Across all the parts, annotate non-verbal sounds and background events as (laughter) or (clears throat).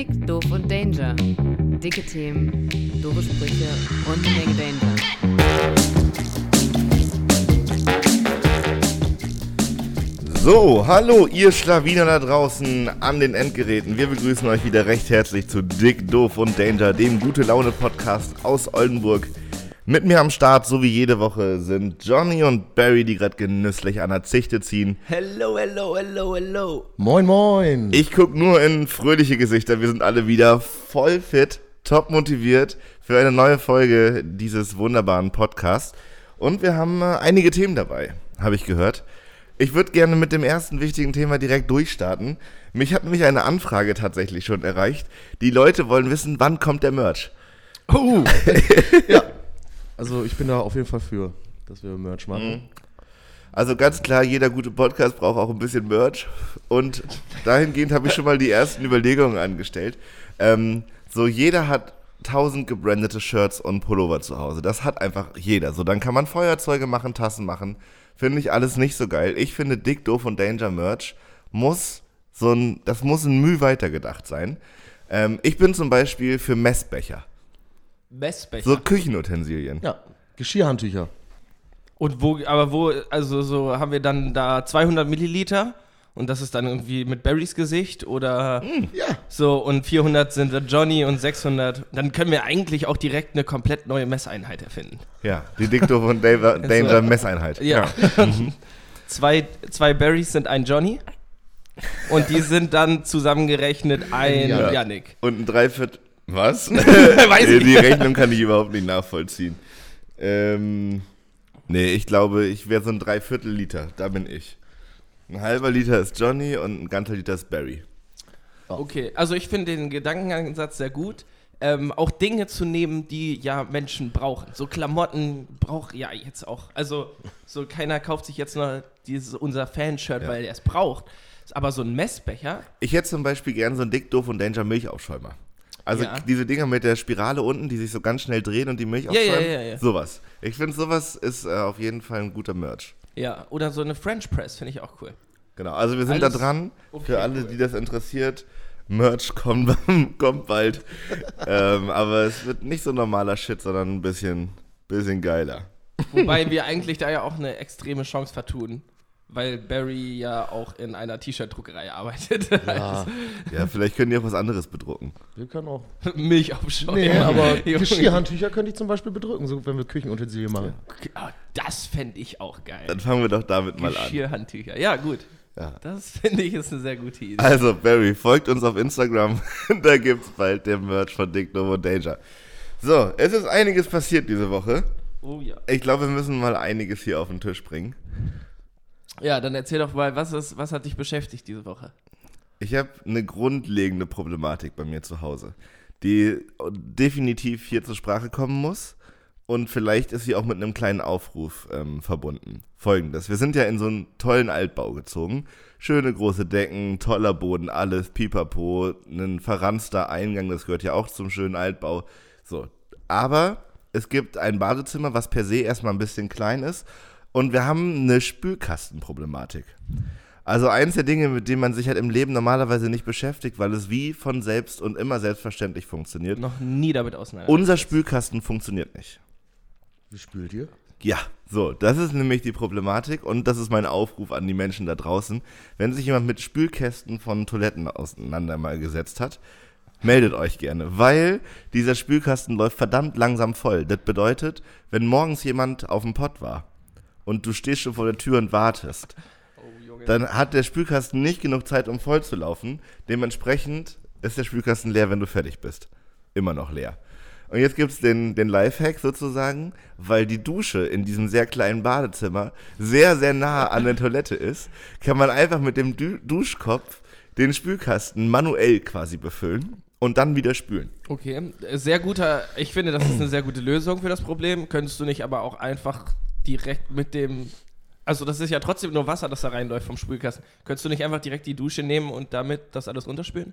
Dick, doof und Danger. Dicke Themen, doofe Sprüche und eine Menge Danger. So, hallo ihr Schlawiner da draußen an den Endgeräten. Wir begrüßen euch wieder recht herzlich zu Dick, Doof und Danger, dem Gute Laune Podcast aus Oldenburg. Mit mir am Start, so wie jede Woche, sind Johnny und Barry, die gerade genüsslich an der Zichte ziehen. Hello, hello, hello, hello. Moin, moin. Ich guck nur in fröhliche Gesichter. Wir sind alle wieder voll fit, top motiviert für eine neue Folge dieses wunderbaren Podcasts. Und wir haben äh, einige Themen dabei, habe ich gehört. Ich würde gerne mit dem ersten wichtigen Thema direkt durchstarten. Mich hat nämlich eine Anfrage tatsächlich schon erreicht. Die Leute wollen wissen, wann kommt der Merch? Oh. (laughs) ja. Also ich bin da auf jeden Fall für, dass wir Merch machen. Also ganz klar, jeder gute Podcast braucht auch ein bisschen Merch. Und dahingehend habe ich schon mal die ersten Überlegungen angestellt. Ähm, so, jeder hat tausend gebrandete Shirts und Pullover zu Hause. Das hat einfach jeder. So, dann kann man Feuerzeuge machen, Tassen machen. Finde ich alles nicht so geil. Ich finde Dick, Doof und Danger Merch muss so ein, das muss ein Mühe weitergedacht sein. Ähm, ich bin zum Beispiel für Messbecher. Messbecher. So Küchenutensilien. Ja. Geschirrhandtücher. Und wo, aber wo, also so haben wir dann da 200 Milliliter und das ist dann irgendwie mit Barrys Gesicht oder Ja. so und 400 sind Johnny und 600. Dann können wir eigentlich auch direkt eine komplett neue Messeinheit erfinden. Ja, die Doof und Danger, Danger Messeinheit. Ja. (laughs) zwei, zwei Barrys sind ein Johnny und die sind dann zusammengerechnet ein Ja. Yannick. Und ein Dreiviertel. Was? (laughs) Die Rechnung kann ich überhaupt nicht nachvollziehen. Ähm, nee, ich glaube, ich wäre so ein Dreiviertel Liter. Da bin ich. Ein halber Liter ist Johnny und ein ganzer Liter ist Barry. Okay, also ich finde den Gedankenansatz sehr gut. Ähm, auch Dinge zu nehmen, die ja Menschen brauchen. So Klamotten braucht ja jetzt auch. Also so keiner kauft sich jetzt noch dieses, unser Fanshirt, Ja. weil er es braucht. Aber so ein Messbecher, Ich hätte zum Beispiel gern so einen Dick, Doof und Danger Milchaufschäumer. Also Ja. diese Dinger mit der Spirale unten, die sich so ganz schnell drehen und die Milch Ja, ja, aufschäumen. ja, ja. Sowas. Ich finde, sowas ist äh, auf jeden Fall ein guter Merch. ja, oder so eine French Press finde ich auch cool. Genau, also wir sind Alles da dran. okay, Für alle, cool. die das interessiert, Merch kommt, (laughs) kommt bald. ähm, aber es wird nicht so normaler Shit, sondern ein bisschen, bisschen geiler. Wobei wir eigentlich da ja auch eine extreme Chance vertun, weil Barry ja auch in einer T-Shirt-Druckerei arbeitet. Ja. (laughs) Ja, vielleicht können die auch was anderes bedrucken. Wir können auch. Milch aufschäumen. Nee, aber. (laughs) Geschirrhandtücher könnte ich zum Beispiel bedrücken, so wenn wir Küchenutensilien machen. Ah, Das fände ich auch geil. Dann fangen wir doch damit mal an. Geschirrhandtücher. Ja, gut. Ja. Das finde ich ist eine sehr gute Idee. Also, Barry, folgt uns auf Instagram. (laughs) da gibt's bald den Merch von Dick Novo Danger. So, es ist einiges passiert diese Woche. Oh ja. Ich glaube, wir müssen mal einiges hier auf den Tisch bringen. Ja, dann erzähl doch mal, was, ist, was hat dich beschäftigt diese Woche? Ich habe eine grundlegende Problematik bei mir zu Hause, die definitiv hier zur Sprache kommen muss. Und vielleicht ist sie auch mit einem kleinen Aufruf ähm, verbunden. Folgendes: Wir sind ja in so einen tollen Altbau gezogen. Schöne große Decken, toller Boden, alles, pipapo, ein verranster Eingang, das gehört ja auch zum schönen Altbau. So. Aber es gibt ein Badezimmer, was per se erstmal ein bisschen klein ist. Und wir haben eine Spülkastenproblematik. Also eins der Dinge, mit denen man sich halt im Leben normalerweise nicht beschäftigt, weil es wie von selbst und immer selbstverständlich funktioniert. Noch nie damit auseinander. Unser Spülkasten funktioniert nicht. Wie spült ihr? Ja, so, das ist nämlich die Problematik und das ist mein Aufruf an die Menschen da draußen. Wenn sich jemand mit Spülkästen von Toiletten auseinander mal gesetzt hat, meldet euch gerne, weil dieser Spülkasten läuft verdammt langsam voll. Das bedeutet, wenn morgens jemand auf dem Pott war und du stehst schon vor der Tür und wartest, dann hat der Spülkasten nicht genug Zeit, um voll zu laufen. Dementsprechend ist der Spülkasten leer, wenn du fertig bist. Immer noch leer. Und jetzt gibt es den, den Lifehack sozusagen, weil die Dusche in diesem sehr kleinen Badezimmer sehr, sehr nah an der Toilette ist, kann man einfach mit dem du Duschkopf den Spülkasten manuell quasi befüllen und dann wieder spülen. Okay, sehr guter, ich finde, das ist eine sehr gute Lösung für das Problem. Könntest du nicht aber auch einfach direkt mit dem, also das ist ja trotzdem nur Wasser, das da reinläuft vom Spülkasten. Könntest du nicht einfach direkt die Dusche nehmen und damit das alles runterspülen?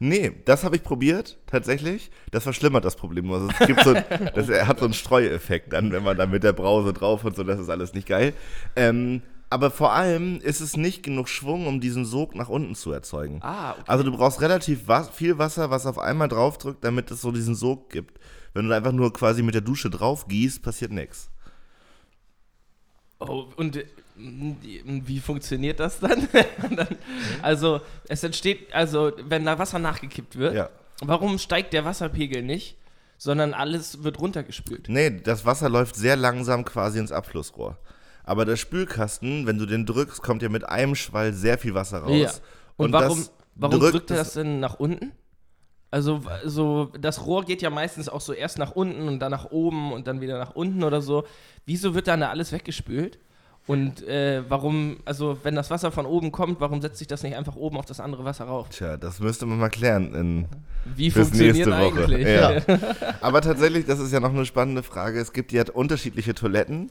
Nee, das habe ich probiert, tatsächlich. Das verschlimmert das Problem nur. Also es gibt so, (laughs) das hat so einen Streueffekt dann, wenn man da mit der Brause drauf und so, das ist alles nicht geil. Ähm, Aber vor allem ist es nicht genug Schwung, um diesen Sog nach unten zu erzeugen. Ah, okay. Also du brauchst relativ was, viel Wasser, was auf einmal draufdrückt, damit es so diesen Sog gibt. Wenn du da einfach nur quasi mit der Dusche drauf gießt, passiert nichts. Oh, und die- wie funktioniert das dann? (laughs) dann? Also, es entsteht, also, wenn da Wasser nachgekippt wird, Ja. warum steigt der Wasserpegel nicht, sondern alles wird runtergespült? Nee, das Wasser läuft sehr langsam quasi ins Abflussrohr. Aber der Spülkasten, wenn du den drückst, kommt ja mit einem Schwall sehr viel Wasser raus. Ja. Und, warum, das warum drückt drückt er das denn nach unten? Also, so, das Rohr geht ja meistens auch so erst nach unten und dann nach oben und dann wieder nach unten oder so. Wieso wird dann da alles weggespült? Und äh, warum, also wenn das Wasser von oben kommt, warum setzt sich das nicht einfach oben auf das andere Wasser rauf? Tja, das müsste man mal klären in Wie funktioniert eigentlich? Ja. (laughs) Aber tatsächlich, das ist ja noch eine spannende Frage. Es gibt ja unterschiedliche Toiletten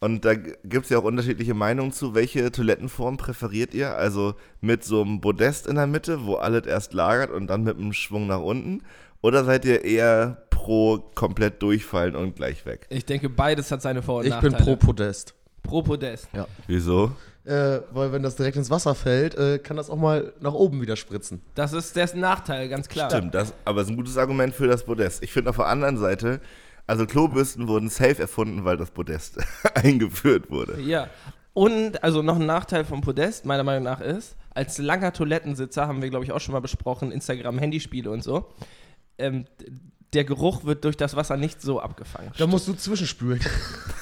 und da gibt es ja auch unterschiedliche Meinungen zu. Welche Toilettenform präferiert ihr? Also mit so einem Podest in der Mitte, wo alles erst lagert und dann mit einem Schwung nach unten? Oder seid ihr eher pro komplett durchfallen und gleich weg? Ich denke, beides hat seine Vor- und Ich bin Nachteile. pro Podest. pro Podest. Wieso? Äh, weil wenn das direkt ins Wasser fällt, äh, kann das auch mal nach oben wieder spritzen. Das ist dessen Nachteil, ganz klar. Stimmt, das, aber es ist ein gutes Argument für das Podest. Ich finde auf der anderen Seite, also Klobürsten wurden safe erfunden, weil das Podest (laughs) eingeführt wurde. Ja. Und also noch ein Nachteil vom Podest, meiner Meinung nach, ist, als langer Toilettensitzer, haben wir, glaube ich, auch schon mal besprochen, Instagram, Handyspiele und so, ähm, der Geruch wird durch das Wasser nicht so abgefangen. Da musst du zwischenspülen.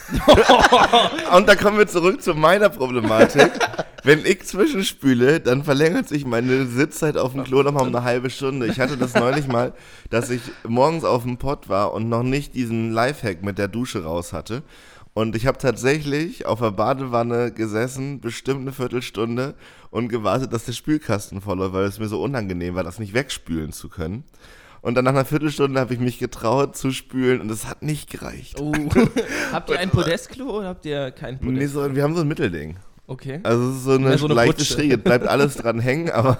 (laughs) Und da kommen wir zurück zu meiner Problematik. Wenn ich zwischenspüle, dann verlängert sich meine Sitzzeit auf dem Klo nochmal um eine halbe Stunde. Ich hatte das neulich mal, dass ich morgens auf dem Pott war und noch nicht diesen Lifehack mit der Dusche raus hatte. Und ich habe tatsächlich auf der Badewanne gesessen, bestimmt eine Viertelstunde und gewartet, dass der Spülkasten voll läuft, weil es mir so unangenehm war, das nicht wegspülen zu können. Und dann nach einer Viertelstunde habe ich mich getraut zu spülen und es hat nicht gereicht. Oh. (laughs) (laughs) habt ihr ein Podestklo oder habt ihr kein Podest? Nee, so, wir haben so ein Mittelding. Okay. Also es ist so eine, Ja, so eine leichte Putsche. Schräge, bleibt alles dran (laughs) hängen, aber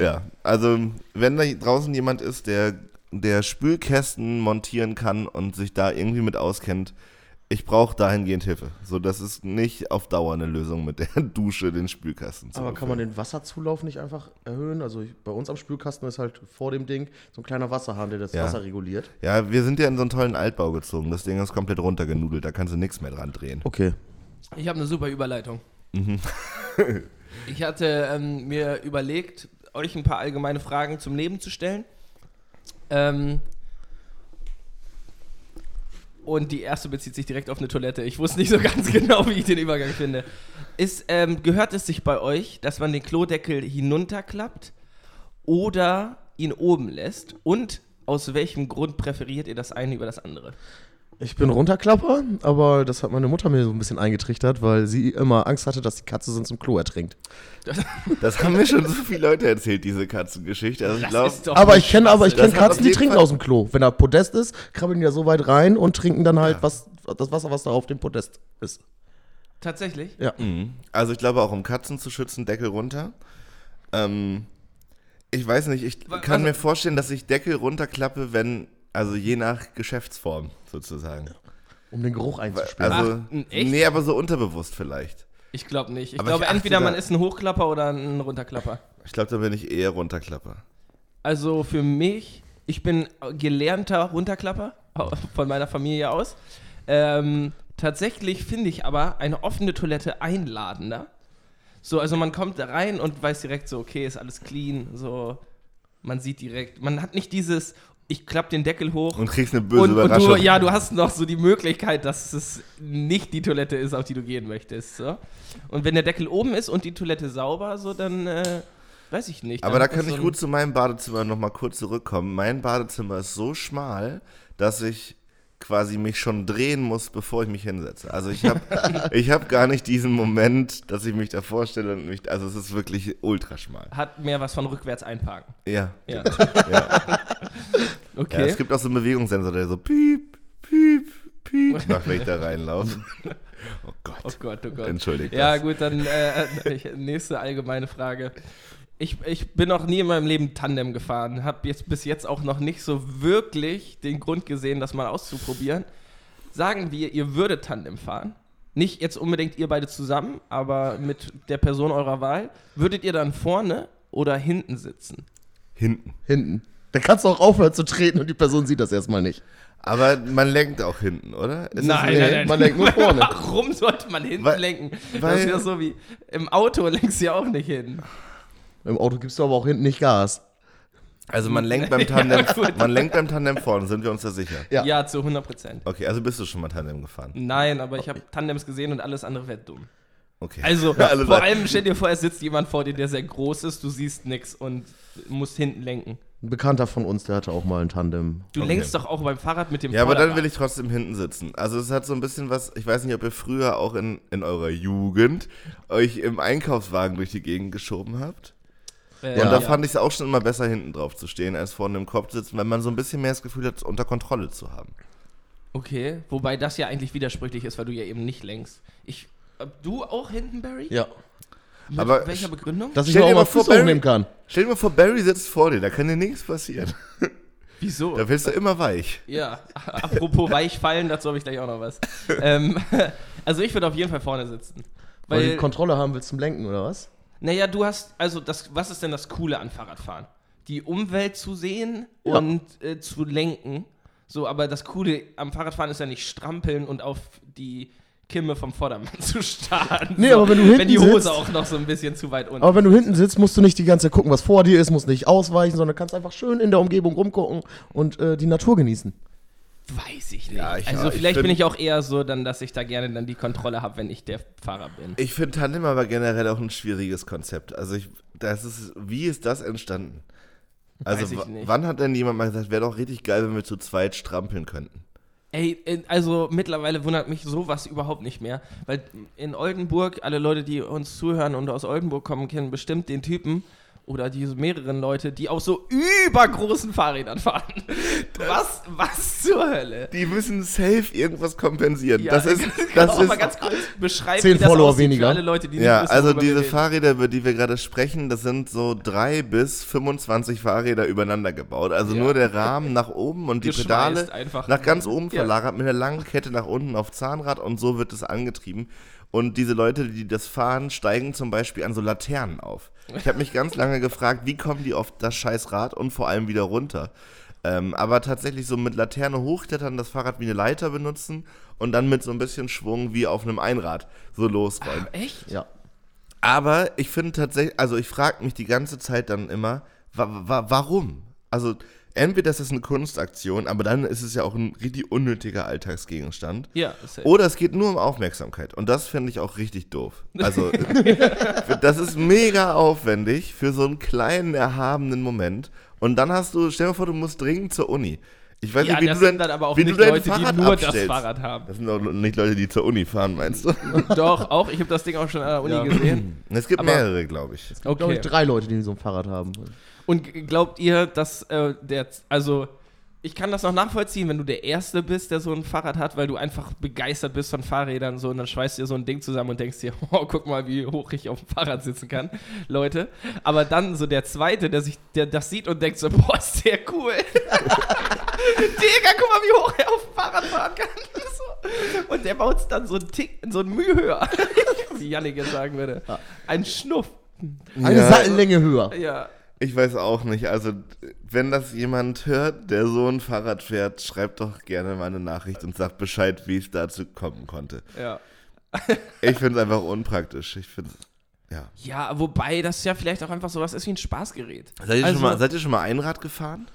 ja, also wenn da draußen jemand ist, der, der Spülkästen montieren kann und sich da irgendwie mit auskennt, ich brauche dahingehend Hilfe. So, das ist nicht auf Dauer eine Lösung mit der (laughs) Dusche den Spülkasten zu Aber kann man den Wasserzulauf nicht einfach erhöhen? Also ich, bei uns am Spülkasten ist halt vor dem Ding so ein kleiner Wasserhahn, der das Ja. Wasser reguliert. Ja, wir sind ja in so einen tollen Altbau gezogen. Das Ding ist komplett runtergenudelt, da kannst du nichts mehr dran drehen. Okay. Ich habe eine super Überleitung. (laughs) ich hatte ähm, mir überlegt, euch ein paar allgemeine Fragen zum Leben zu stellen. Ähm, und die erste bezieht sich direkt auf eine Toilette. Ich wusste nicht so ganz (laughs) genau, wie ich den Übergang finde. Ist, ähm, gehört es sich bei euch, dass man den Klodeckel hinunterklappt oder ihn oben lässt? Und aus welchem Grund präferiert ihr das eine über das andere? Ich bin Runterklapper, aber das hat meine Mutter mir so ein bisschen eingetrichtert, weil sie immer Angst hatte, dass die Katze sonst im Klo ertrinkt. (laughs) Das haben mir schon so viele Leute erzählt, diese Katzengeschichte. Also ich doch Aber ich kenne aber ich kenne Katzen, die trinken Fall- aus dem Klo. Wenn da Podest ist, krabbeln die da so weit rein und trinken dann halt was, das Wasser, was da auf dem Podest ist. Tatsächlich? Ja. Mhm. Also ich glaube auch, um Katzen zu schützen, Deckel runter. Ähm, ich weiß nicht, ich kann was- mir vorstellen, dass ich Deckel runterklappe, wenn, also je nach Geschäftsform sozusagen. Um den Geruch einzuspielen. Also, Ach, echt? nee, aber so unterbewusst vielleicht. Ich glaube nicht. Ich Aber glaube, ich entweder man ist ein Hochklapper oder ein Runterklapper. Ich glaube, da bin ich eher Runterklapper. Also für mich, ich bin gelernter Runterklapper von meiner Familie aus. Ähm, tatsächlich finde ich aber eine offene Toilette einladender. So, also man kommt da rein und weiß direkt so, okay, ist alles clean. So, man sieht direkt, man hat nicht dieses, ich klapp den Deckel hoch Und kriegst eine böse und, und Überraschung. du, ja, du hast noch so die Möglichkeit, dass es nicht die Toilette ist, auf die du gehen möchtest. So. Und wenn der Deckel oben ist und die Toilette sauber, so dann äh, weiß ich nicht. aber da kann so ich ein- gut zu meinem Badezimmer nochmal kurz zurückkommen. Mein Badezimmer ist so schmal, dass ich quasi mich schon drehen muss, bevor ich mich hinsetze. Also ich habe (laughs) ich hab gar nicht diesen Moment, dass ich mich da vorstelle und mich, also es ist wirklich ultra schmal. Hat mehr was von rückwärts einparken. Ja. Ja. (laughs) ja. (laughs) Okay. ja es gibt auch so einen Bewegungssensor, der so piep, piep, piep macht, wenn ich da reinlaufe. Oh Gott. oh Gott, oh Gott. Entschuldigt Ja, das. gut, dann äh, nächste allgemeine Frage. Ich, ich bin noch nie in meinem Leben Tandem gefahren, habe jetzt bis jetzt auch noch nicht so wirklich den Grund gesehen, das mal auszuprobieren. Sagen wir, ihr würdet Tandem fahren. nicht jetzt unbedingt ihr beide zusammen, aber mit der Person eurer Wahl, würdet ihr dann vorne oder hinten sitzen? Hinten. Hinten. Da kannst du auch aufhören zu treten und die Person sieht das erstmal nicht. Aber man lenkt auch hinten, oder? Ist das nein, nein. man lenkt nur vorne. (laughs) Warum sollte man hinten Weil- lenken? das weil- ist ja so wie im Auto (laughs) lenkst du ja auch nicht hin. Im Auto gibst du aber auch hinten nicht Gas. Also man lenkt beim (laughs) Tandem, man lenkt beim Tandem vorne, sind wir uns da sicher? Ja. Ja, zu 100 Prozent. Okay, also bist du schon mal Tandem gefahren? Nein, aber ich habe Tandems gesehen und alles andere wäre dumm. Okay. Also, (laughs) Alle vor sagen- allem stell dir vor, es sitzt jemand vor dir, der sehr groß ist, du siehst nix und musst hinten lenken. Ein Bekannter von uns, der hatte auch mal ein Tandem. Du Okay. lenkst doch auch beim Fahrrad mit dem Ja, aber dann will ich trotzdem hinten sitzen. Also es hat so ein bisschen was, ich weiß nicht, ob ihr früher auch in, in eurer Jugend euch im Einkaufswagen durch die Gegend geschoben habt. Äh, Und da fand ich es auch schon immer besser, hinten drauf zu stehen, als vorne im Kopf zu sitzen, weil man so ein bisschen mehr das Gefühl hat, unter Kontrolle zu haben. Okay, wobei das ja eigentlich widersprüchlich ist, weil du ja eben nicht lenkst. Ich, äh, du auch hinten, Barry? Ja. Mit Aber welcher Begründung? Dass ich Stell mir auch mal vor, Fuß Barry- hochnehmen kann. Stell dir mal vor, Barry sitzt vor dir, da kann dir nichts passieren. (laughs) Wieso? Da wirst du immer weich. Ja, (laughs) apropos weichfallen, dazu habe ich gleich auch noch was. ähm, (laughs) also ich würde auf jeden Fall vorne sitzen. Weil du Weil, die Kontrolle haben willst zum Lenken, oder was? Naja, du hast, also das, was ist denn das Coole an Fahrradfahren? Die Umwelt zu sehen Ja. und äh, zu lenken. So, aber das Coole am Fahrradfahren ist ja nicht strampeln und auf die Kimme vom Vordermann (laughs) zu starren. Nee, so, aber wenn du Wenn hinten die Hose sitzt- auch noch so ein bisschen zu weit unten Aber wenn du hinten sitzt, musst du nicht die ganze Zeit gucken, was vor dir ist, musst nicht ausweichen, sondern kannst einfach schön in der Umgebung rumgucken und äh, die Natur genießen. Weiß ich nicht. Ja, ich- also ja, ich vielleicht find- bin ich auch eher so, dann, dass ich da gerne dann die Kontrolle habe, wenn ich der Fahrer bin. Ich finde Tandem aber generell auch ein schwieriges Konzept. Also ich, das ist, wie ist das entstanden? Also Weiß ich w- nicht. wann hat denn jemand mal gesagt, wäre doch richtig geil, wenn wir zu zweit strampeln könnten? Ey, äh, also mittlerweile wundert mich sowas überhaupt nicht mehr, weil in Oldenburg, alle Leute, die uns zuhören und aus Oldenburg kommen, kennen bestimmt den Typen oder diese mehreren Leute, die auf so übergroßen Fahrrädern fahren. Was, was zur Hölle? Die müssen safe irgendwas kompensieren. Ja, das (laughs) ist, kannst du das auch ist, mal ganz kurz beschreiben, Zehn wie das Follower weniger. für alle Leute, die nicht ja, wissen, also diese. Fahrräder, über die wir gerade sprechen, das sind so drei bis 25 Fahrräder übereinander gebaut. Also Ja. nur der Rahmen nach oben und die Pedale einfach. nach ganz oben Ja. verlagert mit einer langen Kette nach unten auf Zahnrad und so wird es angetrieben. Und diese Leute, die das fahren, steigen zum Beispiel an so Laternen auf. Ich habe mich ganz lange gefragt, wie kommen die auf das scheiß Rad und vor allem wieder runter? Ähm, aber tatsächlich so mit Laterne hochklettern, das Fahrrad wie eine Leiter benutzen und dann mit so ein bisschen Schwung wie auf einem Einrad so losrollen. Echt? Ja. Aber ich finde tatsächlich, also ich frage mich die ganze Zeit dann immer, wa wa warum? Also entweder ist es eine Kunstaktion, aber dann ist es ja auch ein richtig unnötiger Alltagsgegenstand. Ja, safe. Oder es geht nur um Aufmerksamkeit. Und das finde ich auch richtig doof. Also, (laughs) das ist mega aufwendig für so einen kleinen, erhabenen Moment. Und dann hast du, stell dir vor, du musst dringend zur Uni. Ich weiß ja, nicht, wie das du sind dein, dann aber auch wie nicht du dein Leute, Fahrrad die nur das abstellst. Fahrrad haben. Das sind auch nicht Leute, die zur Uni fahren, meinst du? (laughs) Doch, auch. Ich habe das Ding auch schon an der Uni gesehen. Es gibt Aber- mehrere, glaube ich. Ich glaube, drei Leute, die so ein Fahrrad haben. Und glaubt ihr, dass äh, der, also ich kann das noch nachvollziehen, wenn du der Erste bist, der so ein Fahrrad hat, weil du einfach begeistert bist von Fahrrädern so und dann schweißt du dir so ein Ding zusammen und denkst dir, (laughs) oh, guck mal, wie hoch ich auf dem Fahrrad sitzen kann, Leute. Aber dann so der Zweite, der sich, der das sieht und denkt so, boah, ist der cool. (laughs) Digga, guck mal, wie hoch er auf dem Fahrrad fahren kann. So. Und der baut es dann so einen Tick, so einen Mühe höher, (laughs) wie Jannik jetzt sagen würde. Ein Schnuff. Eine Ja. Seitenlänge höher. Ja. Ich weiß auch nicht. Also, wenn das jemand hört, der so ein Fahrrad fährt, schreibt doch gerne mal eine Nachricht und sagt Bescheid, wie es dazu kommen konnte. Ja. Ich finde es einfach unpraktisch. Ich finde ja. Ja, wobei das ja vielleicht auch einfach sowas ist wie ein Spaßgerät. Seid ihr, Also- schon mal, seid ihr schon mal Einrad gefahren?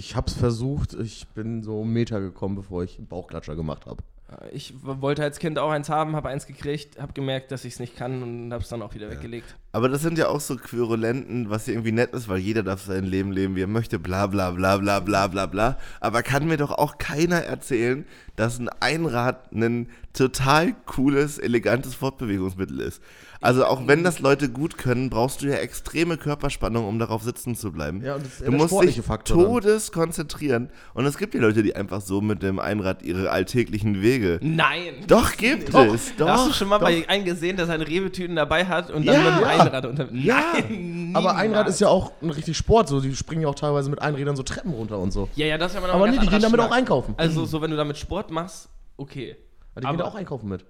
Ich hab's versucht, ich bin so einen Meter gekommen, bevor ich einen Bauchklatscher gemacht habe. Ich w- wollte als Kind auch eins haben, habe eins gekriegt, habe gemerkt, dass ich es nicht kann und habe es dann auch wieder weggelegt. Aber das sind ja auch so Querulenten, was ja irgendwie nett ist, weil jeder darf sein Leben leben, wie er möchte, bla bla bla bla bla bla bla. Aber kann mir doch auch keiner erzählen, dass ein Einrad ein total cooles, elegantes Fortbewegungsmittel ist. Also auch wenn das Leute gut können, brauchst du ja extreme Körperspannung, um darauf sitzen zu bleiben. Ja, und das ist du der musst dich Faktor dann. todes konzentrieren. Und es gibt ja Leute, die einfach so mit dem Einrad ihre alltäglichen Wege. Nein! Doch, gibt Doch. es. Doch. Hast du schon mal doch. bei einem gesehen, der seine Rewe-Tüten dabei hat und dann Ja. mit dem. Einrad unter. Ja. Nein! Aber Einrad ist ja auch ein richtig Sport, so die springen ja auch teilweise mit Einrädern so Treppen runter und so. Ja, ja, das ist ja mal noch Aber ein nee, die gehen damit auch Schnack. einkaufen. Also, so, wenn du damit Sport machst, okay. Aber die gehen aber- da auch einkaufen mit.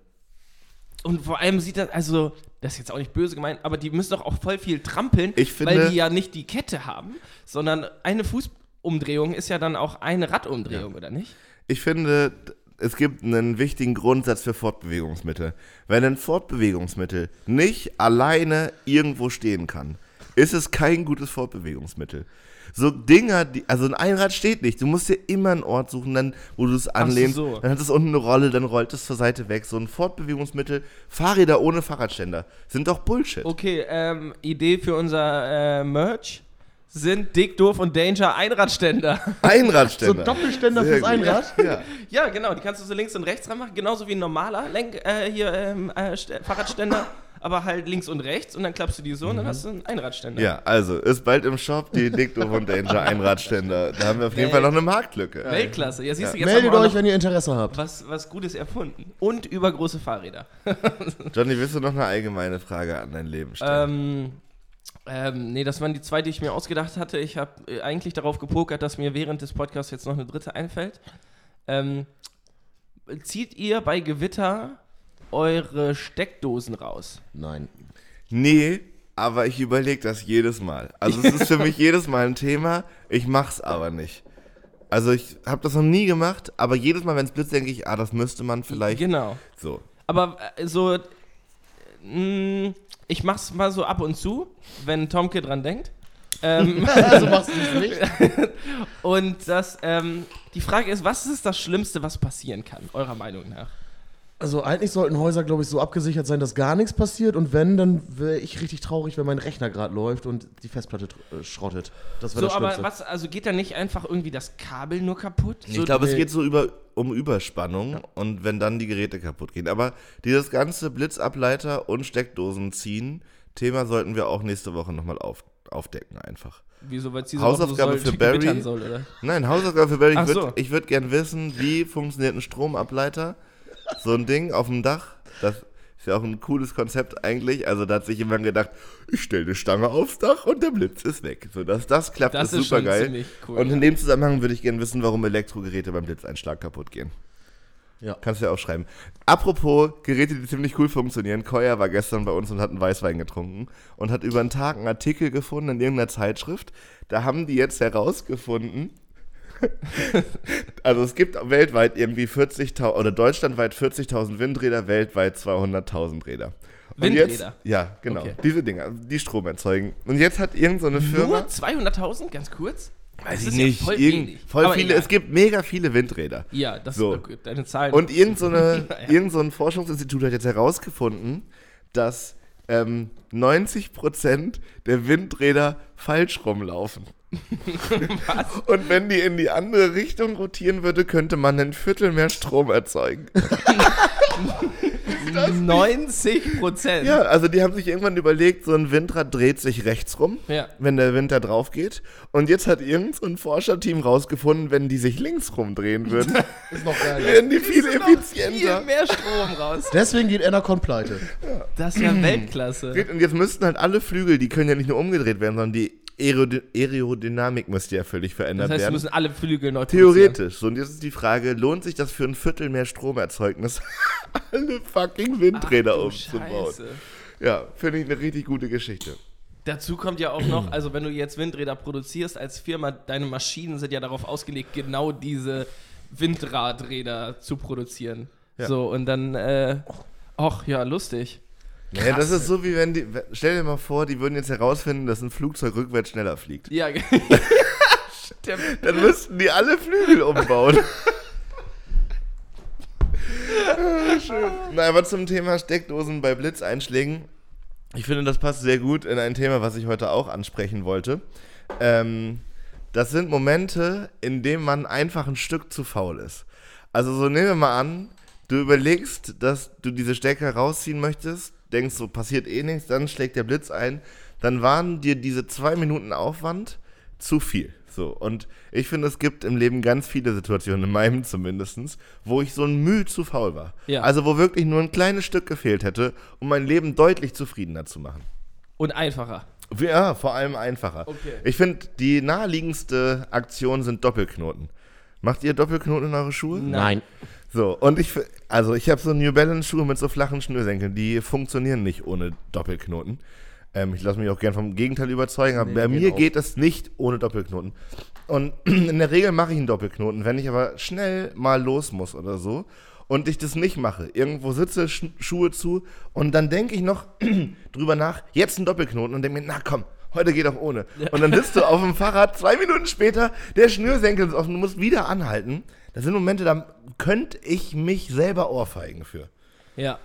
Und vor allem sieht das, also, das ist jetzt auch nicht böse gemeint, aber die müssen doch auch voll viel trampeln, finde- weil die ja nicht die Kette haben, sondern eine Fußumdrehung ist ja dann auch eine Radumdrehung, oder nicht? Ich finde, es gibt einen wichtigen Grundsatz für Fortbewegungsmittel. Wenn ein Fortbewegungsmittel nicht alleine irgendwo stehen kann, ist es kein gutes Fortbewegungsmittel. So Dinger, die, also ein Einrad steht nicht. Du musst dir immer einen Ort suchen, dann, wo du es anlehnst. so. Dann hat es unten eine Rolle, dann rollt es zur Seite weg. So ein Fortbewegungsmittel, Fahrräder ohne Fahrradständer, sind doch Bullshit. Okay, ähm, Idee für unser äh, Merch sind Dick, Doof und Danger Einradständer. (laughs) So Einradständer. Doppelständer Sehr fürs. Einrad? Ja. (laughs) ja, genau, die kannst du so links und rechts ranmachen, genauso wie ein normaler Lenk, äh, hier, ähm, äh, St- Fahrradständer, aber halt links und rechts und dann klappst du die so und dann hast du einen Einradständer. ja, also ist bald im Shop die Dicto von Danger Einradständer. Da haben wir auf jeden Fall noch eine Marktlücke. Weltklasse. Ja, siehst du, jetzt Meldet euch, wenn ihr Interesse habt. was, was Gutes erfunden. Und übergroße Fahrräder. (laughs) Johnny, willst du noch eine allgemeine Frage an dein Leben stellen? Ähm, ähm, nee, das waren die zwei, die ich mir ausgedacht hatte. Ich habe äh, eigentlich darauf gepokert, dass mir während des Podcasts jetzt noch eine dritte einfällt. Ähm, zieht ihr bei Gewitter eure Steckdosen raus? Nein. Nee, aber ich überlege das jedes Mal. Also es ist für (laughs) mich jedes Mal ein Thema, ich mach's aber nicht. Also ich habe das noch nie gemacht, aber jedes Mal, wenn es blitzt, denke ich, ah, das müsste man vielleicht Genau. so. Aber äh, so, äh, mh, ich mach's mal so ab und zu, wenn Tomke dran denkt. Ähm, (laughs) Also machst du es nicht? (laughs) und das, ähm, die Frage ist, was ist das Schlimmste, was passieren kann, eurer Meinung nach? Also eigentlich sollten Häuser, glaube ich, so abgesichert sein, dass gar nichts passiert. Und wenn, dann wäre ich richtig traurig, wenn mein Rechner gerade läuft und die Festplatte äh, schrottet. Das wäre So, das aber Schlimmste. was, also geht da nicht einfach irgendwie das Kabel nur kaputt? Ich So, glaube, es nee. geht so über, um Überspannung und wenn dann die Geräte kaputt gehen. Aber dieses ganze Blitzableiter und Steckdosen ziehen, Thema sollten wir auch nächste Woche nochmal auf, aufdecken einfach. Wieso, weil es diese Hausaufgabe Woche so für soll Barry. gewittern soll, oder? Nein, Hausaufgabe für Barry. Ach Ich würde so. würd gern wissen, wie funktioniert ein Stromableiter? So ein Ding auf dem Dach. Das ist ja auch ein cooles Konzept eigentlich. Also da hat sich jemand gedacht, ich stelle eine Stange aufs Dach und der Blitz ist weg. So, dass das klappt, Das ist ist super schon geil. cool, Und in dem Zusammenhang würde ich gerne wissen, warum Elektrogeräte beim Blitzeinschlag kaputt gehen. Ja. Kannst du ja auch schreiben. Apropos Geräte, die ziemlich cool funktionieren. Koya war gestern bei uns und hat einen Weißwein getrunken und hat über einen Tag einen Artikel gefunden in irgendeiner Zeitschrift. Da haben die jetzt herausgefunden, (laughs) also es gibt weltweit irgendwie 40.000 oder deutschlandweit 40.000 Windräder, weltweit 200.000 Räder. Und Windräder? Jetzt, ja, genau. Okay. Diese Dinger, die Strom erzeugen. Und jetzt hat irgendeine so eine Firma. Nur 200.000, ganz kurz? Weiß ich ist ja nicht. voll irgend- voll viele, egal. es gibt mega viele Windräder. Ja, das So. ist deine Zahlen. Und irgend so, eine, (laughs) ja. irgend so ein Forschungsinstitut hat jetzt herausgefunden, dass ähm, 90% der Windräder falsch rumlaufen. Und wenn die in die andere Richtung rotieren würde, könnte man ein Viertel mehr Strom erzeugen. (laughs) 90 Prozent. Ja, also die haben sich irgendwann überlegt, so ein Windrad dreht sich rechts rum, Ja. wenn der Wind da drauf geht. Und jetzt hat irgend so ein Forscherteam rausgefunden, wenn die sich links rumdrehen würden, (laughs) Ist noch geil. wären die viel Viel effizienter. mehr Strom raus. Deswegen geht Enercon pleite. Das ist ja Weltklasse. Und jetzt müssten halt alle Flügel, die können ja nicht nur umgedreht werden, sondern die Aerody Aerodynamik müsste ja völlig verändert Das heißt, werden. müssen alle Flügel neu. Theoretisch. So, und jetzt ist die Frage, lohnt sich das für ein Viertel mehr Stromerzeugnis, (laughs) alle fucking Windräder Ach umzubauen? Scheiße. Ja, finde ich eine richtig gute Geschichte. Dazu kommt ja auch noch, (clears throat) also wenn du jetzt Windräder produzierst als Firma, deine Maschinen sind ja darauf ausgelegt, genau diese Windradräder zu produzieren. Ja. So, und dann, äh, ach ja, lustig. Ja, das ist so wie wenn die, stell dir mal vor, die würden jetzt herausfinden, dass ein Flugzeug rückwärts schneller fliegt. Ja, (laughs) Stimmt. Dann müssten die alle Flügel umbauen. Ah, Schön. Na, aber zum Thema Steckdosen bei Blitzeinschlägen. Ich finde, das passt sehr gut in ein Thema, was ich heute auch ansprechen wollte. Ähm, das sind Momente, in denen man einfach ein Stück zu faul ist. Also so nehmen wir mal an, du überlegst, dass du diese Stecker rausziehen möchtest, denkst so, passiert eh nichts, dann schlägt der Blitz ein, dann waren dir diese zwei Minuten Aufwand zu viel. So, und ich finde, es gibt im Leben ganz viele Situationen, in meinem zumindest, wo ich so ein Mühe zu faul war. Ja. Also wo wirklich nur ein kleines Stück gefehlt hätte, um mein Leben deutlich zufriedener zu machen. Und einfacher. Ja, vor allem einfacher. Okay. Ich finde, die naheliegendste Aktion sind Doppelknoten. Macht ihr Doppelknoten in eure Schuhe? Nein. So, und ich, also ich habe so New Balance Schuhe mit so flachen Schnürsenkeln, die funktionieren nicht ohne Doppelknoten. Ähm, ich lasse mich auch gern vom Gegenteil überzeugen, aber Nee, bei mir auch. geht es nicht ohne Doppelknoten. Und (clears throat) in der Regel mache ich einen Doppelknoten, wenn ich aber schnell mal los muss oder so und ich das nicht mache, irgendwo sitze, Sch Schuhe zu und dann denke ich noch (clears throat) drüber nach, jetzt ein Doppelknoten und denke mir, na komm, heute geht auch ohne. Und dann sitzt du auf dem Fahrrad, zwei Minuten später, der Schnürsenkel ist offen, du musst wieder anhalten. Das sind Momente, da könnte ich mich selber ohrfeigen für. Ja.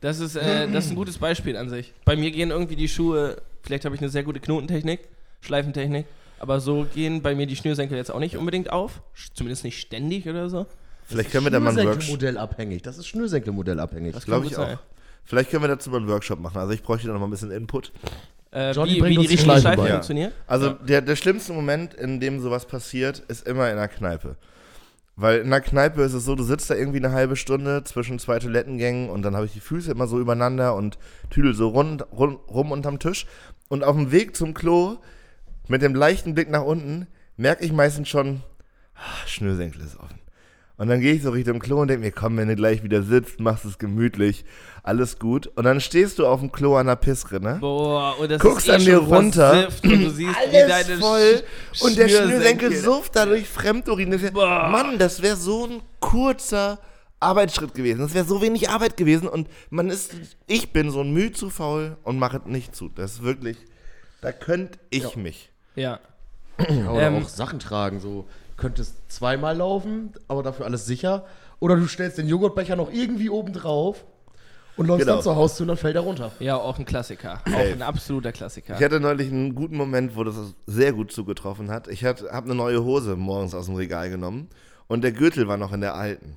Das ist, äh, das ist ein gutes Beispiel an sich. Bei mir gehen irgendwie die Schuhe, vielleicht habe ich eine sehr gute Knotentechnik, Schleifentechnik, aber so gehen bei mir die Schnürsenkel jetzt auch nicht unbedingt auf. Zumindest nicht ständig oder so. Vielleicht können wir da mal Workshop. Schnürsenkelmodell abhängig. Das ist Schnürsenkelmodell abhängig. Das Glaube ich gut auch. sein. Vielleicht können wir dazu mal einen Workshop machen. Also ich bräuchte da noch mal ein bisschen Input. Äh, Johnny wie, bringt wie die uns die richtige Schleife Schleife bei. Ja. funktioniert. Also Ja. der, der schlimmste Moment, in dem sowas passiert, ist immer in der Kneipe. Weil in der Kneipe ist es so, du sitzt da irgendwie eine halbe Stunde zwischen zwei Toilettengängen und dann habe ich die Füße immer so übereinander und tüdel so rund, rund, rum unterm Tisch. Und auf dem Weg zum Klo, mit dem leichten Blick nach unten, merke ich meistens schon, ah, Schnürsenkel ist offen. Und dann gehe ich so Richtung Klo und denke mir, komm, wenn du gleich wieder sitzt, machst es gemütlich, alles gut. Und dann stehst du auf dem Klo an der Pissrinne. Boah, und das Guckst ist eh an dir runter, und du siehst, wie (clears throat) alles deine voll Sch- und der Schnürsenkel suft dadurch Fremdurin. Das wär, Boah. Mann, das wäre so ein kurzer Arbeitsschritt gewesen. Das wäre so wenig Arbeit gewesen und man ist, ich bin so ein Mühe zu faul und mache es nicht zu. Das ist wirklich, da könnte ich mich. Ja. Ja, oder Ähm, auch Sachen tragen. So könntest zweimal laufen, aber dafür alles sicher. Oder du stellst den Joghurtbecher noch irgendwie oben drauf und läufst Genau. dann zur Haustür und dann fällt er runter. Ja, auch ein Klassiker. Auch Ey. ein absoluter Klassiker. Ich hatte neulich einen guten Moment, wo das sehr gut zugetroffen hat. Ich habe eine neue Hose morgens aus dem Regal genommen und der Gürtel war noch in der alten.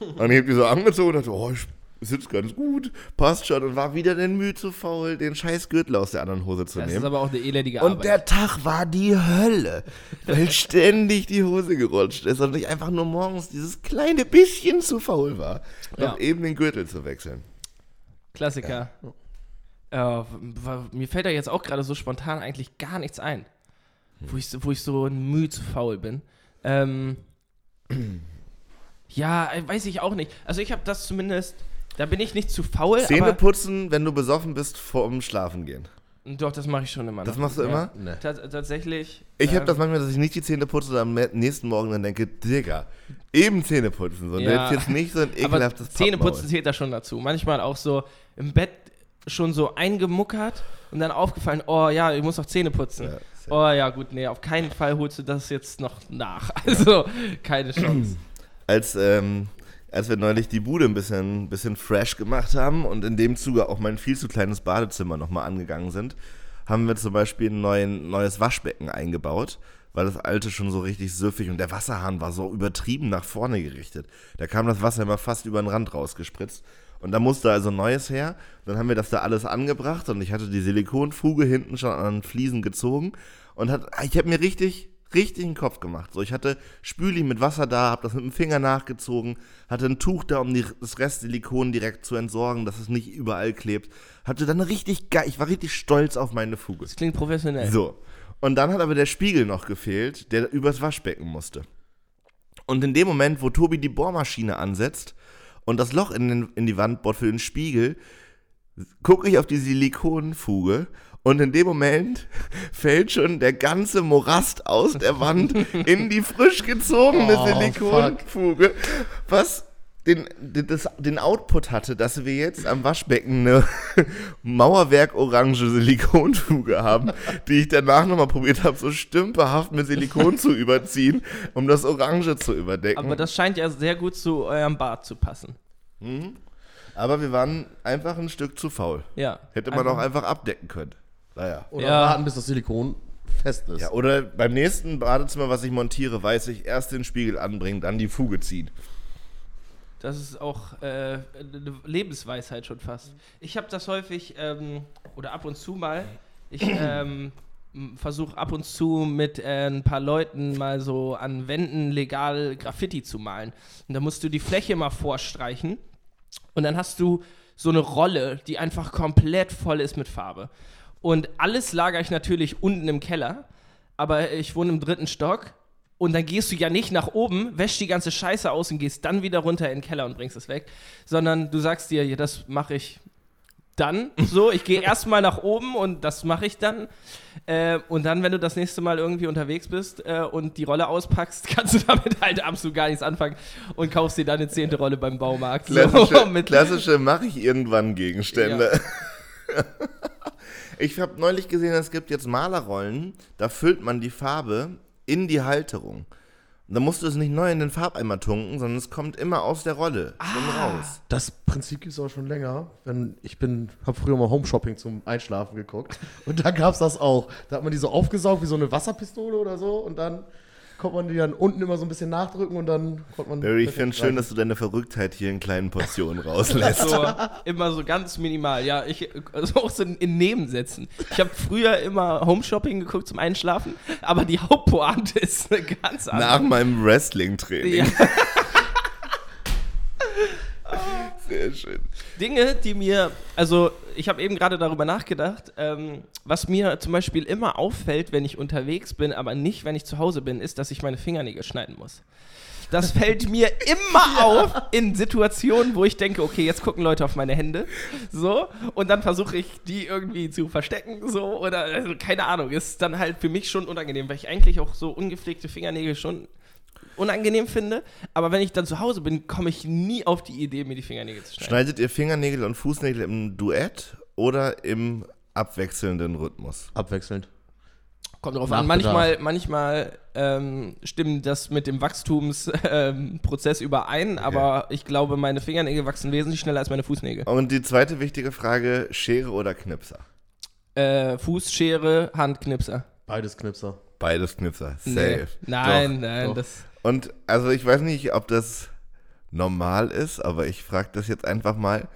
Und ich habe die so angezogen und dachte, oh, ich sitze ganz gut, passt schon. Und war wieder den Mühe zu faul, den scheiß Gürtel aus der anderen Hose zu das ist nehmen. aber auch eine elendige Und Arbeit. der Tag war die Hölle, weil (laughs) ständig die Hose gerutscht ist und ich einfach nur morgens dieses kleine bisschen zu faul war, noch Ja. eben den Gürtel zu wechseln. Klassiker. Äh, w- w- mir fällt da jetzt auch gerade so spontan eigentlich gar nichts ein, wo, ich so, wo ich so müde zu faul bin. Ähm, (clears throat) ja, äh, weiß ich auch nicht. Also ich habe das zumindest, da bin ich nicht zu faul, Zähne aber putzen, wenn du besoffen bist, vorm Schlafen gehen. doch, das mache ich schon immer. Das noch. machst du immer? Ne. Ta tatsächlich. Ich habe ähm, das manchmal, dass ich nicht die Zähne putze und am nächsten Morgen dann denke, Digga, eben Zähne putzen. So, Ja. jetzt nicht so ein Aber ekelhaftes Zähneputzen Pappmaul. zählt da schon dazu. Manchmal auch so im Bett schon so eingemuckert und dann aufgefallen, oh ja, ich muss noch Zähne putzen. Ja, oh ja, gut, nee, auf keinen Fall holst du das jetzt noch nach. Also, keine Chance. Als, ähm, als wir neulich die Bude ein bisschen, bisschen fresh gemacht haben und in dem Zuge auch mein viel zu kleines Badezimmer nochmal angegangen sind, haben wir zum Beispiel ein neuen, neues Waschbecken eingebaut, weil das alte schon so richtig süffig und der Wasserhahn war so übertrieben nach vorne gerichtet. Da kam das Wasser immer fast über den Rand rausgespritzt. Und da musste also Neues her. Dann haben wir das da alles angebracht und ich hatte die Silikonfuge hinten schon an den Fliesen gezogen und hat, ich habe mir richtig, richtig einen Kopf gemacht. So, ich hatte Spüli mit Wasser da, habe das mit dem Finger nachgezogen, hatte ein Tuch da, um die, das Rest Silikon direkt zu entsorgen, dass es nicht überall klebt. Hatte dann richtig geil, ich war richtig stolz auf meine Fuge. Das klingt professionell. So. Und dann hat aber der Spiegel noch gefehlt, der übers Waschbecken musste. Und in dem Moment, wo Tobi die Bohrmaschine ansetzt und das Loch in, den, in die Wand bohrt für den Spiegel, gucke ich auf die Silikonfuge und in dem Moment (laughs) fällt schon der ganze Morast aus der Wand in die frisch gezogene Oh, Silikonfuge, was den, das, den Output hatte, dass wir jetzt am Waschbecken eine (laughs) Mauerwerk-orange Silikonfuge haben, die ich danach nochmal probiert habe, so stümperhaft mit Silikon zu überziehen, um das Orange zu überdecken. Aber das scheint ja sehr gut zu eurem Bart zu passen. Aber wir waren einfach ein Stück zu faul. Ja. Hätte man auch einfach abdecken können. Naja. Oder Ja. warten, bis das Silikon fest ist. Ja, oder beim nächsten Badezimmer, was ich montiere, weiß ich, erst den Spiegel anbringen, dann die Fuge ziehen. Das ist auch äh, eine Lebensweisheit schon fast. Ich habe das häufig, ähm, oder ab und zu mal, ich ähm, versuche ab und zu mit äh, ein paar Leuten mal so an Wänden legal Graffiti zu malen. Und da musst du die Fläche mal vorstreichen und dann hast du so eine Rolle, die einfach komplett voll ist mit Farbe. Und alles lagere ich natürlich unten im Keller, aber ich wohne im dritten Stock Und dann gehst du ja nicht nach oben, wäschst die ganze Scheiße aus und gehst dann wieder runter in den Keller und bringst es weg, sondern du sagst dir, ja, das mache ich dann so. Ich gehe (laughs) erstmal nach oben und das mache ich dann. Äh, und dann, wenn du das nächste Mal irgendwie unterwegs bist äh, und die Rolle auspackst, (laughs) kannst du damit halt absolut gar nichts anfangen und kaufst dir dann eine zehnte Rolle beim Baumarkt. Klassische, (laughs) mit, klassische mache ich irgendwann Gegenstände. Ich habe neulich gesehen, es gibt jetzt Malerrollen, da füllt man die Farbe in die Halterung. Und da musst du es nicht neu in den Farbeimer tunken, sondern es kommt immer aus der Rolle schon raus. Das Prinzip gibt es auch schon länger. Wenn, ich bin, habe früher mal Home-Shopping zum Einschlafen geguckt. Und da gab es das auch. Da hat man die so aufgesaugt wie so eine Wasserpistole oder so. Und dann konnte man die dann unten immer so ein bisschen nachdrücken und dann konnte man. Barry, ich finde schön, rein. dass du deine Verrücktheit hier in kleinen Portionen (laughs) rauslässt. so, immer so ganz minimal. Ja, ich also auch so in, in Nebensätzen. Ich habe früher immer Home Shopping geguckt zum Einschlafen, aber die Hauptpointe ist eine ganz andere. Nach meinem Wrestling-Training. Ja. (laughs) (laughs) Sehr schön. Dinge, die mir, also ich habe eben gerade darüber nachgedacht, ähm, was mir zum Beispiel immer auffällt, wenn ich unterwegs bin, aber nicht, wenn ich zu Hause bin, ist, dass ich meine Fingernägel schneiden muss. Das fällt (laughs) mir immer auf in Situationen, wo ich denke, okay, jetzt gucken Leute auf meine Hände, so, und dann versuche ich, die irgendwie zu verstecken, so, oder also, keine Ahnung, ist dann halt für mich schon unangenehm, weil ich eigentlich auch so ungepflegte Fingernägel schon unangenehm finde, aber wenn ich dann zu Hause bin, komme ich nie auf die Idee, mir die Fingernägel zu schneiden. Schneidet ihr Fingernägel und Fußnägel im Duett oder im abwechselnden Rhythmus? Abwechselnd. Kommt drauf an. Manchmal, manchmal ähm, stimmt das mit dem Wachstumsprozess ähm, überein, aber ich glaube, meine Fingernägel wachsen wesentlich schneller als meine Fußnägel. Und die zweite wichtige Frage, Schere oder Knipser? Äh, Fußschere, Handknipser. Beides Knipser. Beides Knipser, safe. Nee. Nein, Doch. nein, doch. das. Und also ich weiß nicht, ob das normal ist, aber ich frage das jetzt einfach mal.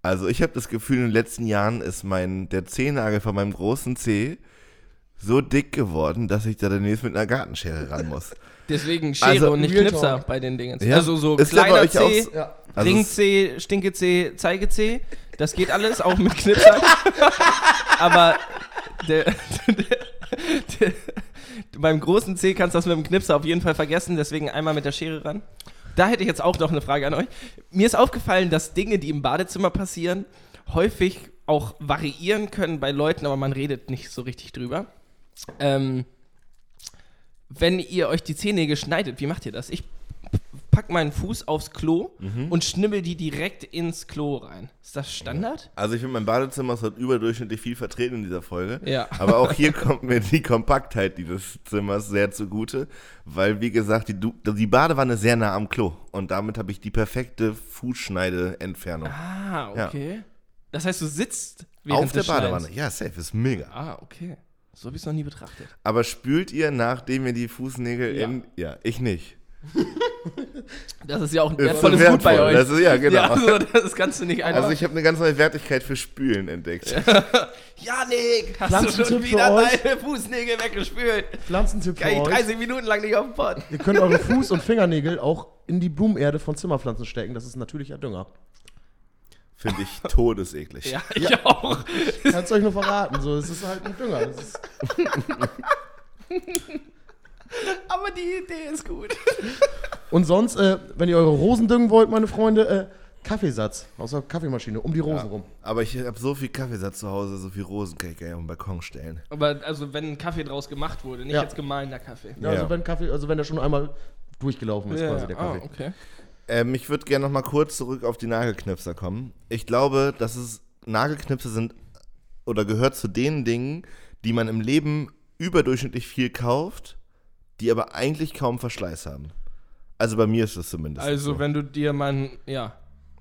Also ich habe das Gefühl, in den letzten Jahren ist mein der Zehennagel von meinem großen Zeh so dick geworden, dass ich da demnächst mit einer Gartenschere ran muss. (laughs) Deswegen Schere Also, und nicht Real Knipser Talk. bei den Dingen. Ja. Also so Ist kleiner euch auch C, so- Ja. Also Ring C, Stinke C, Zeige C. Das geht alles, auch mit Knipsern. (laughs) Aber der, (laughs) der, der, beim großen C kannst du das mit dem Knipser auf jeden Fall vergessen, deswegen einmal mit der Schere ran. Da hätte ich jetzt auch noch eine Frage an euch. Mir ist aufgefallen, dass Dinge, die im Badezimmer passieren, häufig auch variieren können bei Leuten, aber man redet nicht so richtig drüber. Ähm, wenn ihr euch die Zehennägel schneidet, wie macht ihr das? Ich pack meinen Fuß aufs Klo Mhm. und schnibbel die direkt ins Klo rein. Ist das Standard? Also ich finde, mein Badezimmer ist heute überdurchschnittlich viel vertreten in dieser Folge. Ja. Aber auch hier (laughs) kommt mir die Kompaktheit dieses Zimmers sehr zugute, weil wie gesagt, die, Du- die Badewanne ist sehr nah am Klo und damit habe ich die perfekte Fußschneide-Entfernung. Ah, Ja. okay. Das heißt, du sitzt während Auf der. Badewanne. Ja, safe, ist mega. Ah, okay. So habe ich es noch nie betrachtet. Aber spült ihr, nachdem ihr die Fußnägel Ja. in. Ja, ich nicht. (laughs) Das ist ja auch ein wertvolles so Gut bei wertvoll. euch. Das ist, ja, genau. Ja, also, das kannst du nicht einfach. also ich habe eine ganz neue Wertigkeit für Spülen entdeckt. (laughs) Janik, hast du schon für wieder euch? deine Fußnägel weggespült? Pflanzentipp für Kann ich euch. 30 Minuten lang nicht auf dem Pott. Ihr könnt eure Fuß- und Fingernägel auch in die Blumenerde von Zimmerpflanzen stecken. Das ist natürlicher Dünger. Finde ich todeseklig. Ja, ich auch. Kannst euch nur verraten. So, es ist halt ein Dünger. Ist Aber die Idee ist gut. Und sonst, äh, wenn ihr eure Rosen düngen wollt, meine Freunde, äh, Kaffeesatz aus der Kaffeemaschine, um die Rosen rum. Aber ich habe so viel Kaffeesatz zu Hause, so viel Rosen kann ich gar nicht auf den Balkon stellen. Aber also, wenn ein Kaffee draus gemacht wurde, nicht Ja. jetzt gemahlener Kaffee. Ja, Also Ja. wenn Kaffee, also wenn der schon einmal durchgelaufen ist, quasi der Kaffee. Ah, okay. Ähm, ich würde gerne noch mal kurz zurück auf die Nagelknipser kommen. Ich glaube, dass es Nagelknipser sind oder gehört zu den Dingen, die man im Leben überdurchschnittlich viel kauft, die aber eigentlich kaum Verschleiß haben. Also bei mir ist das zumindest. Also, so. wenn du dir mal, ein- ja,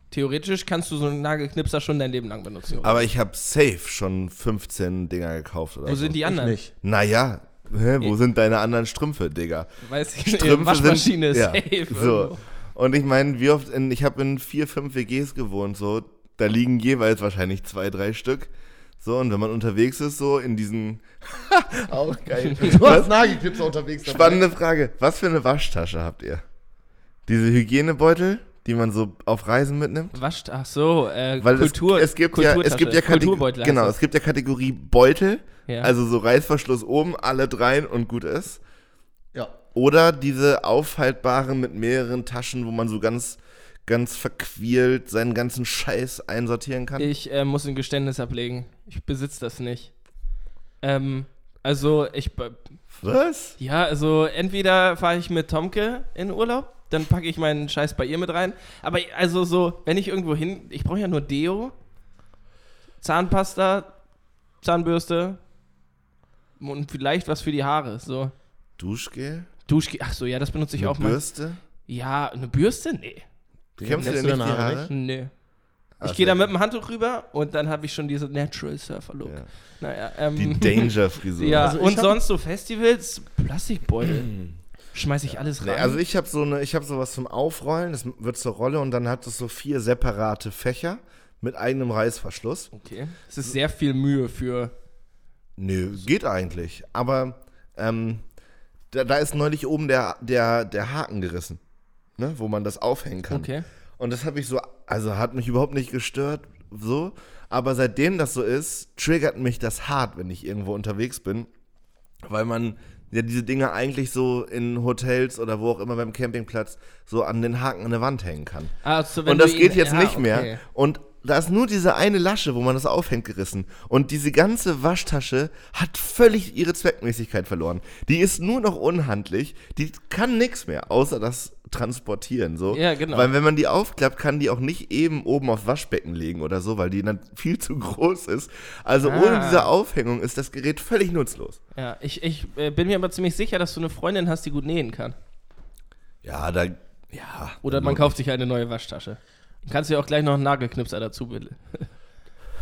theoretisch kannst du so einen Nagelknipser schon dein Leben lang benutzen. aber ich habe safe schon 15 Dinger gekauft oder Wo so. sind die Ich anderen? nicht. Naja, hä, wo sind deine anderen Strümpfe, Digga? Weiß ich nicht. Strümpfe Waschmaschine sind, safe. ja, so. irgendwo. Und ich meine, wie oft in, ich habe in vier, fünf WGs gewohnt, so, da liegen jeweils wahrscheinlich zwei, drei Stück. So, und wenn man unterwegs ist, so in diesen. (laughs) auch geil. (laughs) Du hast? Nagelknipser unterwegs dabei. Spannende Frage. Was für eine Waschtasche habt ihr? Diese Hygienebeutel, die man so auf Reisen mitnimmt? Wascht, ach so, äh, Weil Kultur, es, es gibt ja, es gibt ja Kategor- Kulturbeutel. heißt genau, es gibt ja Kategorie Beutel, Ja. also so Reißverschluss oben, alle dreien und gut ist. Ja. Oder diese aufhaltbaren mit mehreren Taschen, wo man so ganz, ganz verquält seinen ganzen Scheiß einsortieren kann. Ich äh, muss ein Geständnis ablegen. Ich besitze das nicht. Ähm, also ich, Was? ja, also entweder fahre ich mit Tomke in Urlaub, dann packe ich meinen Scheiß bei ihr mit rein. Aber also so, wenn ich irgendwo hin, ich brauche ja nur Deo, Zahnpasta, Zahnbürste und vielleicht was für die Haare. So Duschgel? Duschgel. Ach so, ja, das benutze ich Eine auch mal. Bürste? Ja, eine Bürste? Nee. Kämmst du du nicht die Haare Haare? Nee. Ich gehe da mit dem Handtuch rüber und dann habe ich schon diese Natural Surfer Look. Ja. Naja, ähm, Die Danger-Frisur. (laughs) Ja, Also und sonst so Festivals, Plastikbeutel. Schmeiß ich alles Nee, rein. also ich habe so eine, ich habe sowas zum Aufrollen, das wird zur Rolle und dann hat es so vier separate Fächer mit eigenem Reißverschluss. okay. Es ist sehr viel Mühe für. Nö, geht eigentlich. Aber ähm, da, da ist neulich oben der, der, der Haken gerissen, ne, wo man das aufhängen kann. Okay. Und das habe ich so, also hat mich überhaupt nicht gestört, so. Aber seitdem das so ist, triggert mich das hart, wenn ich irgendwo unterwegs bin, weil man ja diese Dinge eigentlich so in Hotels oder wo auch immer beim Campingplatz so an den Haken an der Wand hängen kann. Also, Und das geht jetzt ja, nicht okay. mehr. Und da ist nur diese eine Lasche, wo man das aufhängt, gerissen. Und diese ganze Waschtasche hat völlig ihre Zweckmäßigkeit verloren. Die ist nur noch unhandlich. Die kann nichts mehr, außer das Transportieren. So. Ja, genau. Weil wenn man die aufklappt, kann die auch nicht eben oben aufs Waschbecken legen oder so, weil die dann viel zu groß ist. Also Ah. ohne diese Aufhängung ist das Gerät völlig nutzlos. Ja, ich, ich äh, bin mir aber ziemlich sicher, dass du eine Freundin hast, die gut nähen kann. Ja, da. Ja. Oder man kauft sich eine neue Waschtasche. Du kannst dir auch gleich noch einen Nagelknipser dazu bitte. (laughs)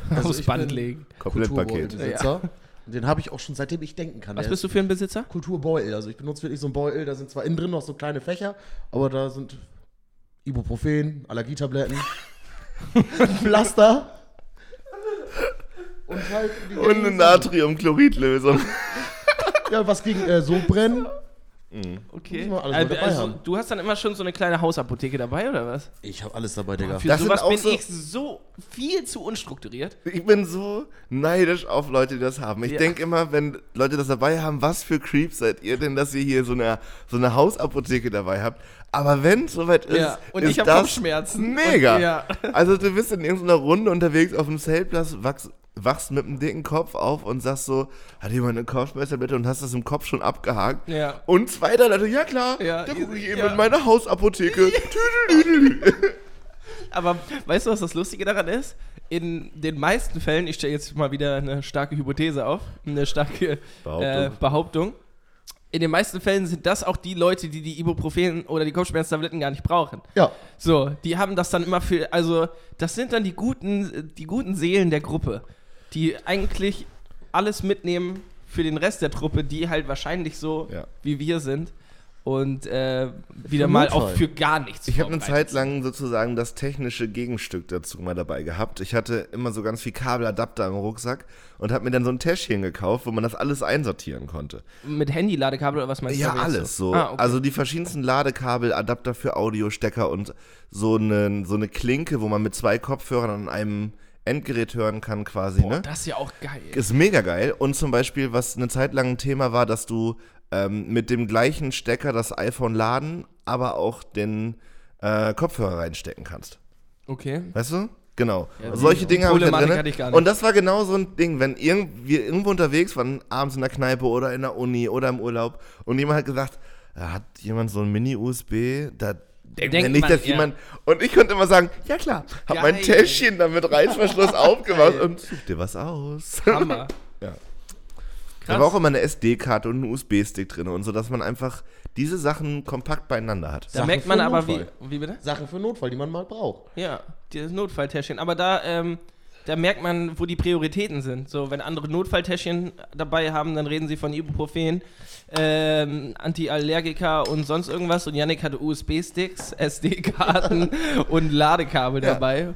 Also aufs ich Band legen. Komplettpaket. Und den habe ich auch schon seitdem ich denken kann. Was Der bist du für ein Besitzer? Kulturbeutel. Also ich benutze wirklich so einen Beutel, da sind zwar innen drin noch so kleine Fächer, aber da sind Ibuprofen, Allergietabletten, (laughs) Pflaster und halt Und eine Natriumchloridlösung. (laughs) Ja, was gegen äh, so brennen. Okay. Dabei also, haben. du hast dann immer schon so eine kleine Hausapotheke dabei, oder was? Ich habe alles dabei, Digga. Für Das sowas auch bin so- ich so viel zu unstrukturiert. Ich bin so neidisch auf Leute, die das haben. Ich Ja. denke immer, wenn Leute das dabei haben, was für Creeps seid ihr denn, dass ihr hier so eine, so eine Hausapotheke dabei habt? Aber wenn es soweit ist, Ja, und ist ich hab das Kopfschmerzen. Mega. Und- ja. Also du bist in irgendeiner Runde unterwegs auf dem Zeltplatz, wachst, wachst mit einem dicken Kopf auf und sagst so, hat jemand eine Kopfschmerztablette und hast das im Kopf schon abgehakt. Ja. Und zwei der Leute, ja klar, Ja, da gucke ich ja. eben in meine Hausapotheke. (laughs) Aber weißt du, was das Lustige daran ist? In den meisten Fällen, ich stelle jetzt mal wieder eine starke Hypothese auf, eine starke Behauptung. Äh, Behauptung. In den meisten Fällen sind das auch die Leute, die die Ibuprofen oder die Kopfschmerztabletten gar nicht brauchen. Ja, So, die haben das dann immer für, also das sind dann die guten, die guten Seelen der Gruppe, die eigentlich alles mitnehmen für den Rest der Truppe, die halt wahrscheinlich so Ja. wie wir sind und äh, wieder mal Notfall. auch für gar nichts. Ich habe eine Zeit lang sozusagen das technische Gegenstück dazu mal dabei gehabt. Ich hatte immer so ganz viel Kabeladapter im Rucksack und habe mir dann so ein Täschchen gekauft, wo man das alles einsortieren konnte. Mit Handy-Ladekabel oder was meinst Ja, du? jetzt alles so. Ah, okay. Also die verschiedensten Ladekabel, Adapter für Audiostecker und so eine, so eine Klinke, wo man mit zwei Kopfhörern an einem Endgerät hören kann quasi. Boah, ne? das ist ja auch geil. Ist mega geil. Und zum Beispiel, was eine Zeit lang ein Thema war, dass du ähm, mit dem gleichen Stecker das iPhone laden, aber auch den äh, Kopfhörer reinstecken kannst. Okay. Weißt du? Genau. Ja, Solche Dinge habe ich da drin. ich. Und das war genau so ein Ding, wenn irgend, wir irgendwo unterwegs waren, abends in der Kneipe oder in der Uni oder im Urlaub und jemand hat gesagt, "Ja, hat jemand so ein Mini-USB? Da denkt Denkt nicht, man, dass ja. jemand. Und ich konnte immer sagen, ja klar, hab mein Geil. Täschchen dann mit Reißverschluss (laughs) aufgemacht und such dir was aus. Hammer. (laughs) Ja. Krass. Da war auch immer eine SD-Karte und ein USB-Stick drin und so, dass man einfach diese Sachen kompakt beieinander hat. Da Sachen merkt man aber, wie, wie bitte? Sachen für Notfall, die man mal braucht. Ja, dieses Notfalltäschchen. Aber da, ähm, da merkt man, wo die Prioritäten sind. So, wenn andere Notfalltäschchen dabei haben, dann reden sie von Ibuprofen, ähm, Antiallergika und sonst irgendwas. Und Yannick hatte USB-Sticks, SD-Karten (laughs) (laughs) und Ladekabel Ja. dabei.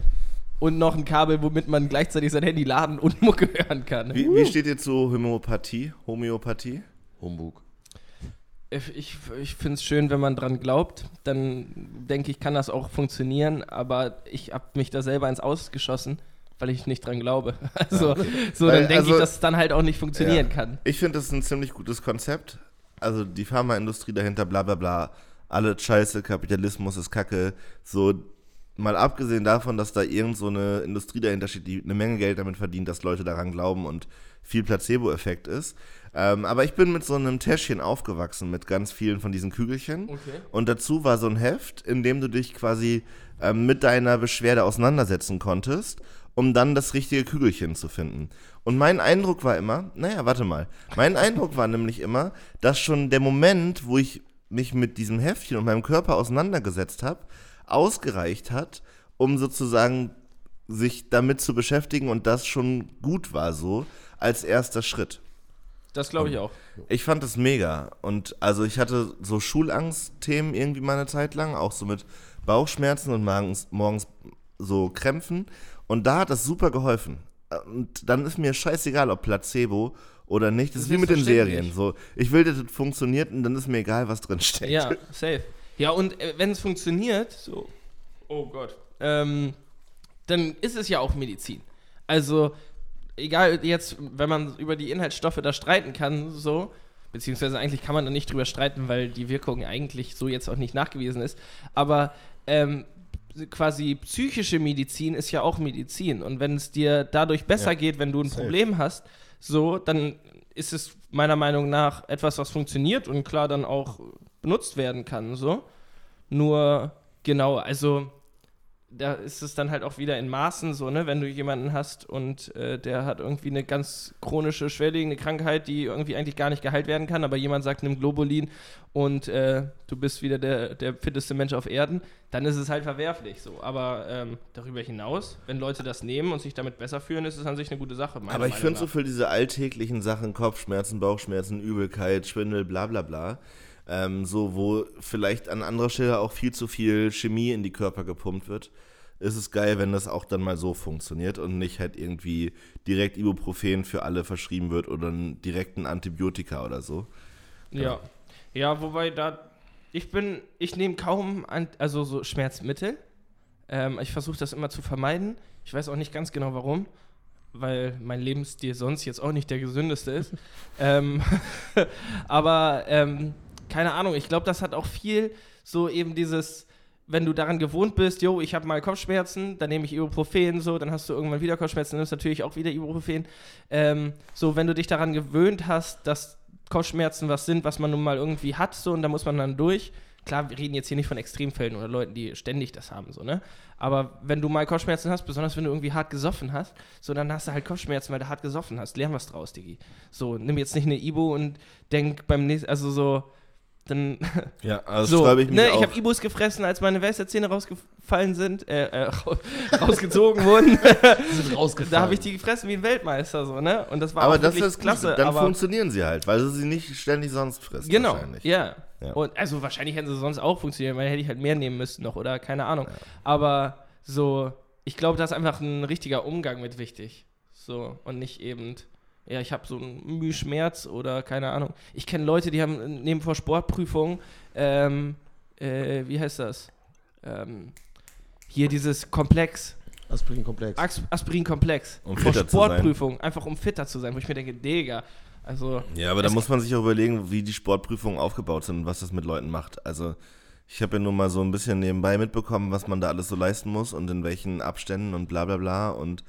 Und noch ein Kabel, womit man gleichzeitig sein Handy laden und Mucke hören kann. Wie, wie steht ihr zu Homöopathie? Homöopathie? Humbug. Ich, ich, ich finde es schön, wenn man dran glaubt. Dann denke ich, kann das auch funktionieren. Aber ich habe mich da selber ins Ausgeschossen, weil ich nicht dran glaube. (laughs) Also, so, Weil, dann denke also- ich, dass es dann halt auch nicht funktionieren Ja. kann. Ich finde das ist ein ziemlich gutes Konzept. also die Pharmaindustrie dahinter, bla bla bla, alle scheiße, Kapitalismus ist kacke, so mal abgesehen davon, dass da irgend so eine Industrie dahinter steht, die eine Menge Geld damit verdient, dass Leute daran glauben und viel Placebo-Effekt ist. Ähm, aber ich bin mit so einem Täschchen aufgewachsen mit ganz vielen von diesen Kügelchen. Okay. Und dazu war so ein Heft, in dem du dich quasi ähm, mit deiner Beschwerde auseinandersetzen konntest, um dann das richtige Kügelchen zu finden. Und mein Eindruck war immer, naja, warte mal. Mein Eindruck war nämlich immer, dass schon der Moment, wo ich mich mit diesem Heftchen und meinem Körper auseinandergesetzt habe, ausgereicht hat, um sozusagen sich damit zu beschäftigen und das schon gut war so als erster Schritt. Das glaube ich auch. Ich fand das mega. Und also ich hatte so Schulangstthemen irgendwie mal eine Zeit lang, auch so mit Bauchschmerzen und morgens, morgens so Krämpfen. Und da hat das super geholfen. Und dann ist mir scheißegal, ob Placebo oder nicht. Das ist wie mit den Serien. So, ich will, dass es funktioniert und dann ist mir egal, was drin steckt. Ja, (laughs) safe. Ja, und äh, wenn es funktioniert, so, oh Gott, ähm, dann ist es ja auch Medizin. Also, egal jetzt, wenn man über die Inhaltsstoffe da streiten kann, so, beziehungsweise eigentlich kann man da nicht drüber streiten, weil die Wirkung eigentlich so jetzt auch nicht nachgewiesen ist, aber ähm, quasi psychische Medizin ist ja auch Medizin und wenn es dir dadurch besser Ja. geht, wenn du ein Safe. Problem hast, so, dann ist es meiner Meinung nach etwas, was funktioniert und klar dann auch benutzt werden kann, so. Nur, genau, also da ist es dann halt auch wieder in Maßen so, ne, wenn du jemanden hast und äh, der hat irgendwie eine ganz chronische, schwerwiegende Krankheit, die irgendwie eigentlich gar nicht geheilt werden kann, aber jemand sagt, nimm Globulin und äh, du bist wieder der, der fitteste Mensch auf Erden, dann ist es halt verwerflich so. Aber ähm, darüber hinaus, wenn Leute das nehmen und sich damit besser fühlen, ist es an sich eine gute Sache. Aber ich finde so für diese alltäglichen Sachen, Kopfschmerzen, Bauchschmerzen, Übelkeit, Schwindel, bla bla bla, ähm, so wo vielleicht an anderer Stelle auch viel zu viel Chemie in die Körper gepumpt wird, ist es geil, wenn das auch dann mal so funktioniert und nicht halt irgendwie direkt Ibuprofen für alle verschrieben wird oder ein direkten Antibiotika oder so. Ja. Ja, wobei da. Ich bin. Ich nehme kaum an, also so Schmerzmittel. Ähm, ich versuche das immer zu vermeiden. Ich weiß auch nicht ganz genau warum. Weil mein Lebensstil sonst jetzt auch nicht der gesündeste ist. (laughs) ähm, (laughs) aber ähm, keine Ahnung, ich glaube, das hat auch viel so eben dieses, wenn du daran gewohnt bist, jo, ich habe mal Kopfschmerzen, dann nehme ich Ibuprofen, so, dann hast du irgendwann wieder Kopfschmerzen, dann nimmst du natürlich auch wieder Ibuprofen. Ähm, so, wenn du dich daran gewöhnt hast, dass Kopfschmerzen was sind, was man nun mal irgendwie hat, so, und da muss man dann durch. Klar, wir reden jetzt hier nicht von Extremfällen oder Leuten, die ständig das haben, so, ne? Aber wenn du mal Kopfschmerzen hast, besonders wenn du irgendwie hart gesoffen hast, so, dann hast du halt Kopfschmerzen, weil du hart gesoffen hast. Lern was draus, Digi. So, nimm jetzt nicht eine Ibo und denk beim nächsten, also so, dann (laughs) Ja, also so, ich mich ne, auch. ich habe Ibus gefressen, als meine Weisheitszähne rausgefallen sind, äh, äh, rau- (laughs) rausgezogen wurden. (laughs) sind rausgefallen. da habe ich die gefressen wie ein Weltmeister, so, ne? Und das war aber auch das ist klasse. Dann aber funktionieren sie halt, weil du sie nicht ständig sonst frisst. genau, wahrscheinlich. ja. Ja. Und also wahrscheinlich hätten sie sonst auch funktioniert, weil hätte ich halt mehr nehmen müssen noch oder keine Ahnung. Aber so, ich glaube, da ist einfach ein richtiger Umgang mit wichtig. So, und nicht eben, ja, ich habe so einen Mühschmerz oder keine Ahnung. Ich kenne Leute, die haben neben vor Sportprüfungen, ähm, äh, wie heißt das? Ähm, hier dieses Komplex, Aspirin-Komplex. As Aspirin-Komplex. Um vor fitter zu sein. Sportprüfung, einfach um fitter zu sein, wo ich mir denke, Digga, also, Ja, aber da muss man sich auch überlegen, wie die Sportprüfungen aufgebaut sind und was das mit Leuten macht. Also ich habe ja nur mal so ein bisschen nebenbei mitbekommen, was man da alles so leisten muss und in welchen Abständen und bla bla bla und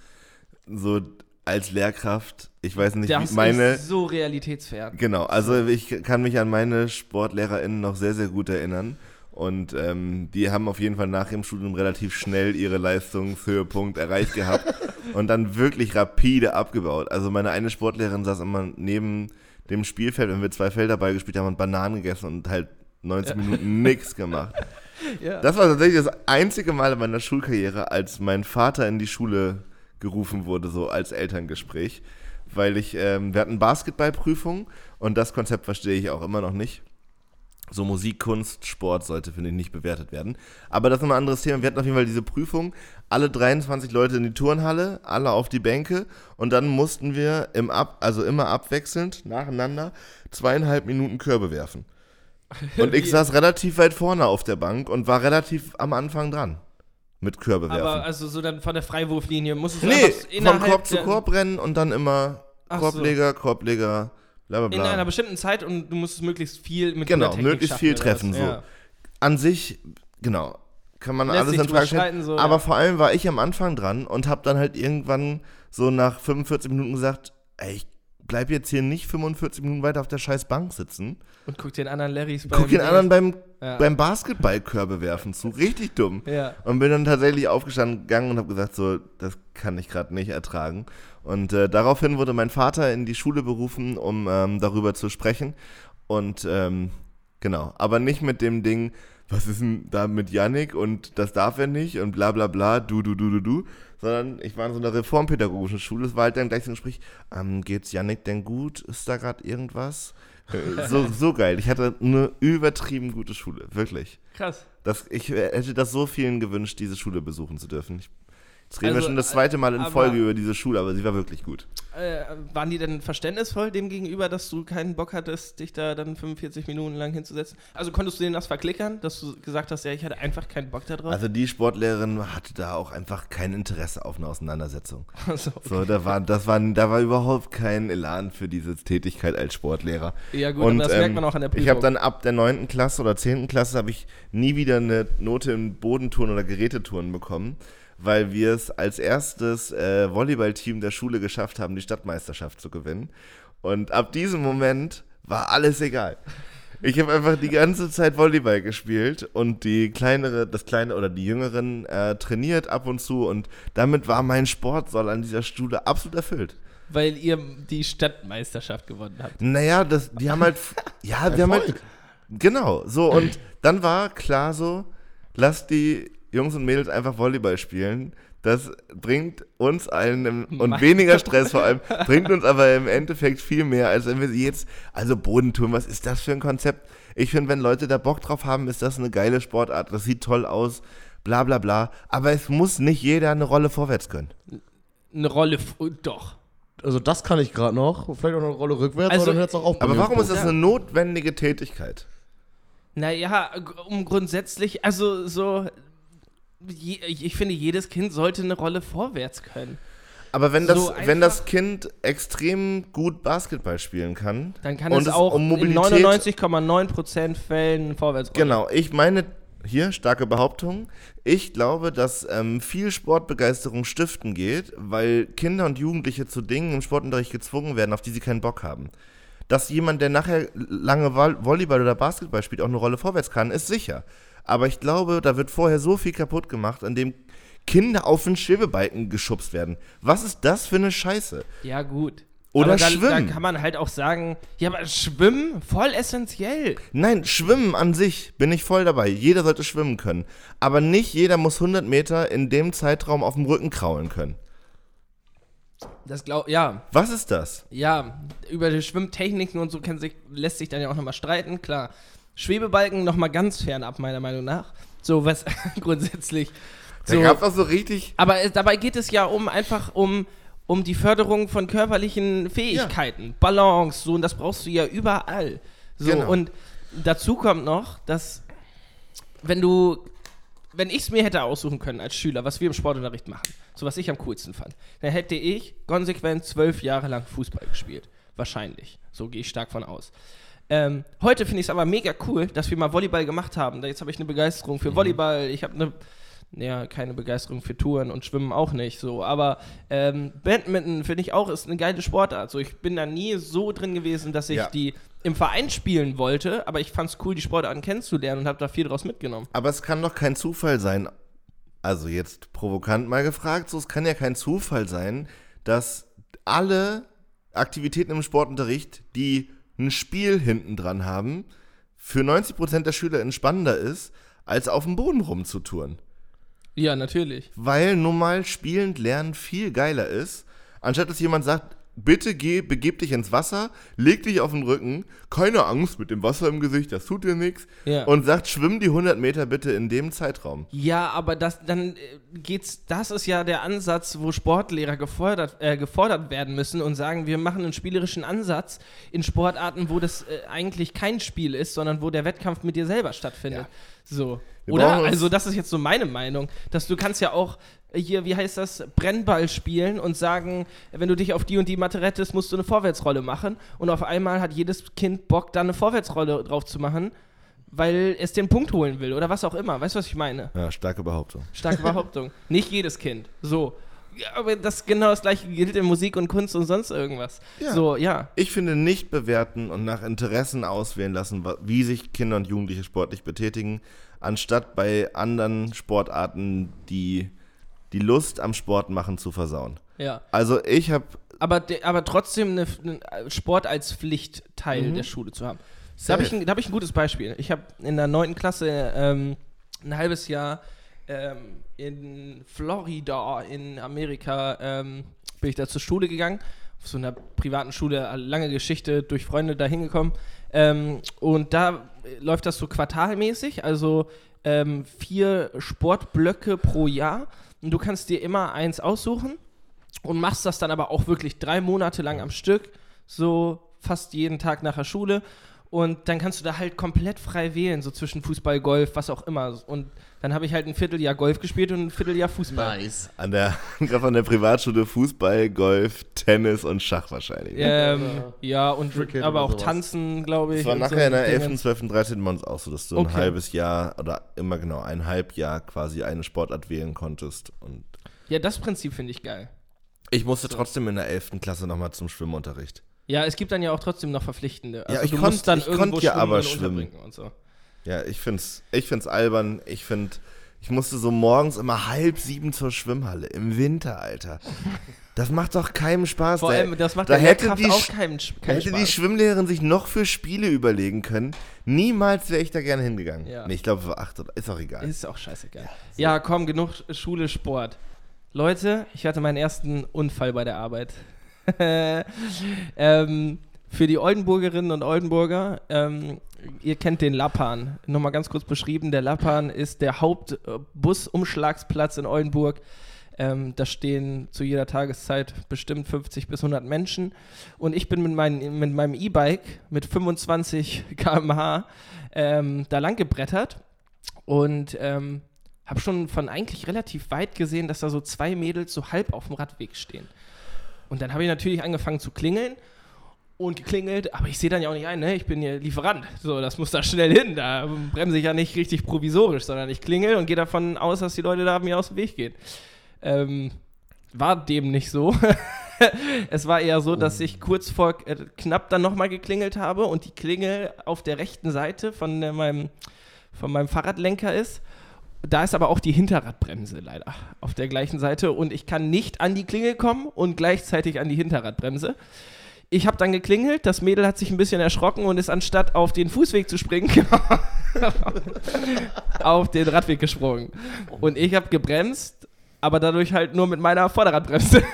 so als Lehrkraft, ich weiß nicht, das wie meine... ist so realitätsfern. Genau, also ich kann mich an meine SportlehrerInnen noch sehr, sehr gut erinnern. Und ähm, die haben auf jeden Fall nach dem Studium relativ schnell ihre Leistungshöhepunkt erreicht gehabt (laughs) und dann wirklich rapide abgebaut. Also meine eine Sportlehrerin saß immer neben dem Spielfeld, wenn wir zwei Felder Ball gespielt haben und Bananen gegessen und halt 90 Minuten nichts gemacht. (laughs) Ja. Das war tatsächlich das einzige Mal in meiner Schulkarriere, als mein Vater in die Schule gerufen wurde, so als Elterngespräch. Weil ich, ähm, wir hatten Basketballprüfung und das Konzept verstehe ich auch immer noch nicht. So Musik, Kunst, Sport sollte, finde ich, nicht bewertet werden. Aber das ist nochmal ein anderes Thema. Wir hatten auf jeden Fall diese Prüfung, alle 23 Leute in die Turnhalle, alle auf die Bänke und dann mussten wir im Ab, also immer abwechselnd, nacheinander, zweieinhalb Minuten Körbe werfen. Und ich (laughs) saß relativ weit vorne auf der Bank und war relativ am Anfang dran mit Körbe werfen. Aber also so dann von der Freiwurflinie muss es nee, von Korb zu Korb rennen und dann immer Ach so. Korbleger, Korbleger, bla bla In bla. einer bestimmten Zeit und du musst es möglichst viel mit Genau, möglichst schaffen, viel treffen, so. Ja. An sich, genau, kann man Lässt alles in Frage stellen. so, aber ja. vor allem war ich am Anfang dran und habe dann halt irgendwann so nach 45 Minuten gesagt, ey, ich bleib jetzt hier nicht 45 Minuten weiter auf der scheiß Bank sitzen. Und guck den anderen Larrys Guck den anderen beim, Ja. beim Basketballkörbe werfen zu. Richtig dumm. Ja. Und bin dann tatsächlich aufgestanden gegangen und habe gesagt, so, das kann ich gerade nicht ertragen. Und äh, daraufhin wurde mein Vater in die Schule berufen, um ähm, darüber zu sprechen. Und ähm, genau, aber nicht mit dem Ding, was ist denn da mit Yannick und das darf er nicht und bla bla bla, du, du, du, du, du. Sondern ich war in so einer reformpädagogischen Schule, es war halt dann gleich so ein Gespräch, ähm, geht's Yannick denn gut? Ist da gerade irgendwas? Äh, so, so geil. Ich hatte eine übertrieben gute Schule, wirklich. Krass. Das, ich äh, hätte das so vielen gewünscht, diese Schule besuchen zu dürfen. Ich, jetzt reden wir Also, schon das zweite Mal in Folge über diese Schule, aber sie war wirklich gut. Äh, waren die denn verständnisvoll dem gegenüber, dass du keinen Bock hattest, dich da dann 45 Minuten lang hinzusetzen? Also konntest du denen das verklickern, dass du gesagt hast, ja, ich hatte einfach keinen Bock da drauf? Also die Sportlehrerin hatte da auch einfach kein Interesse auf eine Auseinandersetzung. (laughs) Also, So, da war, das war, da war überhaupt kein Elan für diese Tätigkeit als Sportlehrer. Ja, gut, aber das merkt man auch an der Ich habe Prüfung. dann ab der 9. Klasse oder 10. Klasse habe ich nie wieder eine Note in Bodentouren oder Gerätetouren bekommen, weil wir es als erstes äh, Volleyballteam der Schule geschafft haben, die Stadtmeisterschaft zu gewinnen. Und ab diesem Moment war alles egal. Ich habe einfach die ganze Zeit Volleyball gespielt und die kleinere, das kleine oder die Jüngeren äh, trainiert ab und zu und damit war mein Sportsoll an dieser Schule absolut erfüllt. weil ihr die Stadtmeisterschaft gewonnen habt. Naja, das, die haben halt, (laughs) ja, wir haben halt, genau, so und dann war klar so, lass die Jungs und Mädels einfach Volleyball spielen. Das bringt uns allen im, (laughs) und Mann. weniger Stress vor allem, bringt uns aber im Endeffekt viel mehr, als wenn wir sie jetzt, also Bodentouren, was ist das für ein Konzept? Ich finde, wenn Leute da Bock drauf haben, ist das eine geile Sportart, das sieht toll aus, bla bla bla, aber es muss nicht jeder eine Rolle vorwärts können. Eine Rolle, oh, doch. Also das kann ich gerade noch. Vielleicht auch noch eine Rolle rückwärts, Also, aber dann hört es auch auf. Aber warum ist das eine notwendige Tätigkeit? Naja, um grundsätzlich, also so, je, ich finde, jedes Kind sollte eine Rolle vorwärts können. Aber wenn das, So wenn das Kind extrem gut Basketball spielen kann, Dann kann es auch um in Mobilität, 99,9% Fällen vorwärts rollen. Genau, ich meine, hier starke Behauptung. Ich glaube, dass ähm, viel Sportbegeisterung stiften geht, weil Kinder und Jugendliche zu Dingen im Sportunterricht gezwungen werden, auf die sie keinen Bock haben. Dass jemand, der nachher lange Vol- Volleyball oder Basketball spielt, auch eine Rolle vorwärts kann, ist sicher. Aber ich glaube, da wird vorher so viel kaputt gemacht, an dem Kinder auf den Schwebebalken geschubst werden. Was ist das für eine Scheiße? Ja, gut. Oder aber dann, Schwimmen. Dann kann man halt auch sagen, ja, aber Schwimmen, voll essentiell. Nein, Schwimmen an sich bin ich voll dabei. Jeder sollte schwimmen können. Aber nicht jeder muss 100 Meter in dem Zeitraum auf dem Rücken kraulen können. Das glaub, ja, Was ist das? ja, über die Schwimmtechniken und so sich, lässt sich dann ja auch nochmal streiten, klar. Schwebebalken nochmal ganz fernab, meiner Meinung nach. So, was (laughs) grundsätzlich. Da So, gab es so richtig. aber es, dabei geht es ja um einfach um, um die Förderung von körperlichen Fähigkeiten, Balance, so, und das brauchst du ja überall. So, Genau. und dazu kommt noch, dass wenn du, wenn ich es mir hätte aussuchen können als Schüler, was wir im Sportunterricht machen, so was ich am coolsten fand, dann hätte ich konsequent zwölf Jahre lang Fußball gespielt. Wahrscheinlich. So gehe ich stark von aus. Ähm, heute finde ich es aber mega cool, dass wir mal Volleyball gemacht haben. Jetzt habe ich eine Begeisterung für Volleyball. Ich habe eine, ja, keine Begeisterung für Touren und Schwimmen auch nicht. So, aber ähm, Badminton finde ich auch ist eine geile Sportart. So, ich bin da nie so drin gewesen, dass ich Ja. die im Verein spielen wollte, aber ich fand es cool, die Sportarten kennenzulernen und habe da viel draus mitgenommen. Aber es kann doch kein Zufall sein. Also jetzt provokant mal gefragt, so es kann ja kein Zufall sein, dass alle Aktivitäten im Sportunterricht, die ein Spiel hinten dran haben, für 90% der Schüler spannender ist, als auf dem Boden rumzutouren. Ja, natürlich. weil nun mal spielend lernen viel geiler ist, anstatt dass jemand sagt, bitte geh, begib dich ins Wasser, leg dich auf den Rücken, keine Angst mit dem Wasser im Gesicht, das tut dir nichts, Ja. und sagt, schwimm die 100 Meter bitte in dem Zeitraum. Ja, aber das dann äh, geht's. Das ist ja der Ansatz, wo Sportlehrer gefordert, äh, gefordert werden müssen und sagen, wir machen einen spielerischen Ansatz in Sportarten, wo das äh, eigentlich kein Spiel ist, sondern wo der Wettkampf mit dir selber stattfindet. So. Wir Oder? Also, das ist jetzt so meine Meinung, dass du kannst ja auch hier, wie heißt das, Brennball spielen und sagen, wenn du dich auf die und die Matte rettest, musst du eine Vorwärtsrolle machen. Und auf einmal hat jedes Kind Bock, da eine Vorwärtsrolle drauf zu machen, weil es den Punkt holen will oder was auch immer. Weißt du, was ich meine? Ja, starke Behauptung. Starke Behauptung. (laughs) Nicht jedes Kind. So. Ja, aber das genau das gleiche gilt in Musik und Kunst und sonst irgendwas. Ja. So, ja. Ich finde nicht bewerten und nach Interessen auswählen lassen, wie sich Kinder und Jugendliche sportlich betätigen, anstatt bei anderen Sportarten die, die Lust am Sport machen zu versauen. Ja. Also ich habe Aber, aber trotzdem eine, eine Sport als Pflichtteil der Schule zu haben. Da habe ich, ein- da hab ich ein gutes Beispiel. Ich habe in der 9. Klasse ähm, ein halbes Jahr ähm, in Florida in Amerika ähm, bin ich da zur Schule gegangen. Auf so einer privaten Schule, lange Geschichte, durch Freunde da hingekommen. Ähm, und da äh, läuft das so quartalmäßig, also ähm, vier Sportblöcke pro Jahr. Und du kannst dir immer eins aussuchen und machst das dann aber auch wirklich drei Monate lang am Stück, so fast jeden Tag nach der Schule. Und dann kannst du da halt komplett frei wählen, so zwischen Fußball, Golf, was auch immer. Und dann habe ich halt ein Vierteljahr Golf gespielt und ein Vierteljahr Fußball. Nice. an der, (laughs) gerade an der Privatschule Fußball, Golf, Tennis und Schach wahrscheinlich. Ähm, Oder ja, und Cricket aber auch sowas. Tanzen, glaube ich. Das war nachher so in der Dinge. 11., 12., 13. bei uns auch so, dass du ein Okay. halbes Jahr oder immer genau ein halb Jahr quasi eine Sportart wählen konntest. Und Ja, das Prinzip finde ich geil. ich musste trotzdem in der 11. Klasse nochmal zum Schwimmunterricht. Ja, es gibt dann ja auch trotzdem noch verpflichtende. Also dann ich irgendwo konnt ja schwimmen aber schwimmen. Und so. Ja, ich find's, ich find's albern. Ich find, ich musste so morgens immer halb sieben zur Schwimmhalle. Im Winter, Alter. Das macht doch keinem Spaß. Vor allem, das macht da hätte die auch keinen, keinen hätte die Spaß. Schwimmlehrerin sich noch für Spiele überlegen können. Niemals wäre ich da gerne hingegangen. Ja. Nee, ich glaube, es war acht oder ist auch egal. Ist auch scheißegal. Ja, komm, genug Schule, Sport. Leute, ich hatte meinen ersten Unfall bei der Arbeit. (laughs) ähm, für die Oldenburgerinnen und Oldenburger, ähm, ihr kennt den Lappan. Nochmal ganz kurz beschrieben, der Lappan ist der Hauptbusumschlagsplatz in Oldenburg. Ähm, da stehen zu jeder Tageszeit bestimmt 50 bis 100 Menschen. Und ich bin mit, mein, mit meinem E-Bike mit 25 km/h ähm, da lang gebrettert und ähm, habe schon von eigentlich relativ weit gesehen, dass da so zwei Mädels so halb auf dem Radweg stehen. Und dann habe ich natürlich angefangen zu klingeln und geklingelt, aber ich sehe dann ja auch nicht ein, ne? ich bin hier Lieferant, so, das muss da schnell hin, da bremse ich ja nicht richtig provisorisch, sondern ich klingel und gehe davon aus, dass die Leute da mir aus dem Weg gehen. Ähm, war dem nicht so. (laughs) es war eher so, dass ich kurz vor äh, knapp dann nochmal geklingelt habe und die Klingel auf der rechten Seite von, äh, meinem, von meinem Fahrradlenker ist. Da ist aber auch die Hinterradbremse leider auf der gleichen Seite und ich kann nicht an die Klingel kommen und gleichzeitig an die Hinterradbremse. Ich habe dann geklingelt, das Mädel hat sich ein bisschen erschrocken und ist anstatt auf den Fußweg zu springen, (laughs) auf den Radweg gesprungen. Und ich habe gebremst, aber dadurch halt nur mit meiner Vorderradbremse.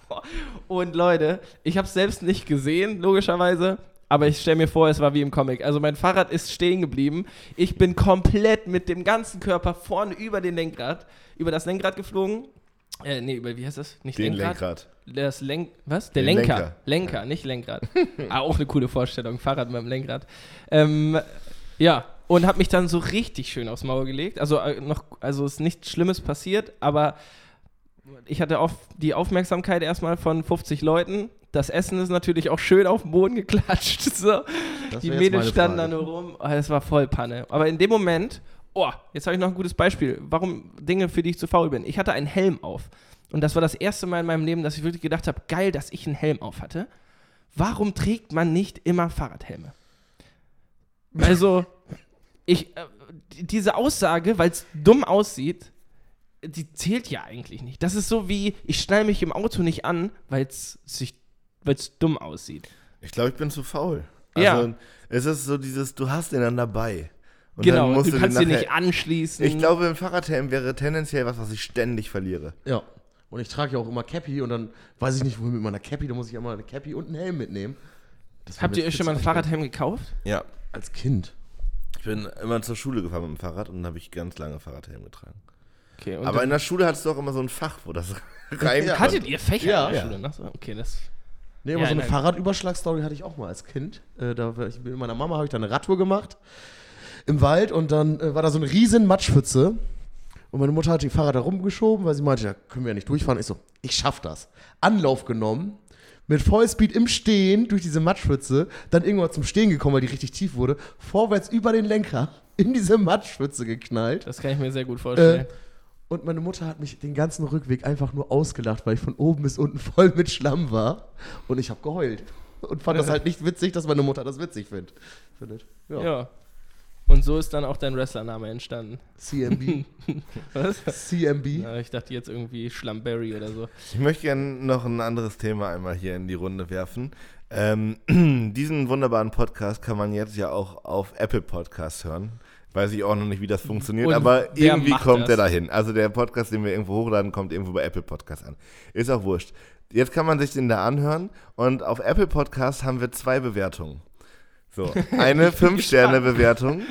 (laughs) Und Leute, ich habe es selbst nicht gesehen, logischerweise. Aber ich stelle mir vor, es war wie im Comic. Also mein Fahrrad ist stehen geblieben. Ich bin komplett mit dem ganzen Körper vorne über den Lenkrad, über das Lenkrad geflogen. Äh, nee, über, wie heißt das? Nicht Den Lenkrad. Lenkrad. Das Lenk, was? Der Den Lenker. Lenker. Lenker, nicht Lenkrad. (laughs) ah, auch eine coole Vorstellung. Fahrrad mit dem Lenkrad. Ähm, ja, und habe mich dann so richtig schön aufs Maul gelegt. Also äh, noch, also ist nichts Schlimmes passiert, aber ich hatte auf die Aufmerksamkeit erstmal von 50 Leuten. Das Essen ist natürlich auch schön auf den Boden geklatscht. (laughs) So. Die Mädels standen da nur rum. Oh, das war voll Panne. Aber in dem Moment, oh, jetzt habe ich noch ein gutes Beispiel. Warum Dinge, für die ich zu faul bin. Ich hatte einen Helm auf. Und das war das erste Mal in meinem Leben, dass ich wirklich gedacht habe, geil, dass ich einen Helm auf hatte. Warum trägt man nicht immer Fahrradhelme? Also, ich, äh, die- diese Aussage, weil es dumm aussieht, die zählt ja eigentlich nicht. Das ist so wie, ich schnall mich im Auto nicht an, weil es dumm aussieht. Ich glaube, ich bin zu faul. Ja. Also, es ist so dieses, du hast den dann dabei. Und genau, dann musst du den kannst nachher- nicht anschließen. Ich glaube, ein Fahrradhelm wäre tendenziell was, was ich ständig verliere. Ja. Und ich trage ja auch immer Cappy und dann weiß ich nicht, wohin mit meiner Cappy, da muss ich immer eine Cappy und einen Helm mitnehmen. Habt ihr euch schon mal ein Fahrradhelm gekauft? Ja. Als Kind. Ich bin immer zur Schule gefahren mit dem Fahrrad und dann habe ich ganz lange Fahrradhelm getragen. Okay, und Aber in dann, der Schule hattest du auch immer so ein Fach, wo das (laughs) rein Ja. hattet ihr Fächer Ja. in der Ja. Schule? So, Okay, das. Nee, aber Ja, so eine. Fahrradüberschlagstory hatte ich auch mal als Kind. Äh, da ich, mit meiner Mama habe ich da eine Radtour gemacht. Im Wald und dann äh, war da so eine riesen Matschpfütze. Und meine Mutter hat die Fahrrad da rumgeschoben, weil sie meinte, da können wir ja nicht durchfahren. Ich so, ich schaff das. Anlauf genommen, mit Vollspeed im Stehen durch diese Matschpfütze, dann irgendwann zum Stehen gekommen, weil die richtig tief wurde, vorwärts über den Lenker (laughs) in diese Matschpfütze geknallt. Das kann ich mir sehr gut vorstellen. Äh, und meine Mutter hat mich den ganzen Rückweg einfach nur ausgelacht, weil ich von oben bis unten (laughs) voll mit Schlamm war. Und ich habe geheult. Und fand das (laughs) halt nicht witzig, dass meine Mutter das witzig find, findet. Ja. ja. Und so ist dann auch dein Wrestlername entstanden. CMB. (laughs) Was? CMB. Ja, ich dachte jetzt irgendwie Schlammberry oder so. Ich möchte gerne noch ein anderes Thema einmal hier in die Runde werfen. Ähm, (clears throat) diesen wunderbaren Podcast kann man jetzt ja auch auf Apple Podcasts hören. Weiß ich auch noch nicht, wie das funktioniert, Und aber irgendwie kommt das? der dahin. Also der Podcast, den wir irgendwo hochladen, kommt irgendwo bei Apple Podcasts an. Ist auch wurscht. Jetzt kann man sich den da anhören und auf Apple Podcasts haben wir zwei Bewertungen. So, eine (laughs) 5-Sterne-Bewertung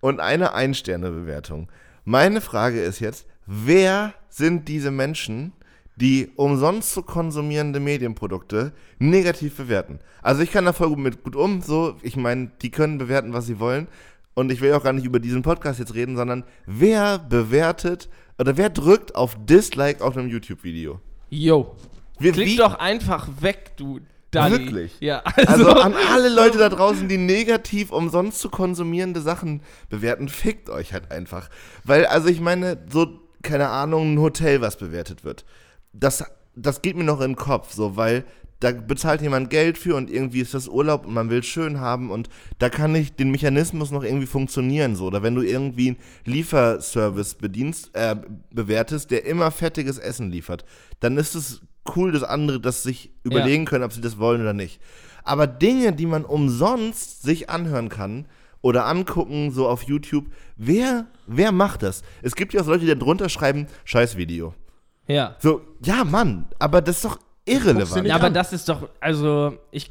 und eine 1-Sterne-Bewertung. Meine Frage ist jetzt, wer sind diese Menschen, die umsonst zu konsumierende Medienprodukte negativ bewerten? Also ich kann da voll gut mit gut um, so, ich meine, die können bewerten, was sie wollen. Und ich will auch gar nicht über diesen Podcast jetzt reden, sondern wer bewertet oder wer drückt auf Dislike auf einem YouTube-Video? Yo. Wir- Klick wie- doch einfach weg, du Dalli. Wirklich? Ja, (laughs) Also also. an alle Leute da draußen, die negativ umsonst zu konsumierende Sachen bewerten, fickt euch halt einfach. Weil, also ich meine, so, keine Ahnung, ein Hotel, was bewertet wird. Das, das geht mir noch in den Kopf, so, weil da bezahlt jemand Geld für und irgendwie ist das Urlaub und man will es schön haben und da kann ich den Mechanismus noch irgendwie funktionieren, so. Oder wenn du irgendwie einen Lieferservice bedienst, äh, bewertest, der immer fettiges Essen liefert, dann ist es cool, dass andere das sich überlegen können, ob sie das wollen oder nicht. Aber Dinge, die man umsonst sich anhören kann oder angucken, so auf YouTube, wer, wer macht das? Es gibt ja auch Leute, die drunter schreiben, scheiß Video. ja. So, ja, Mann, aber das ist doch irrelevant. Ja, aber das ist doch, also ich,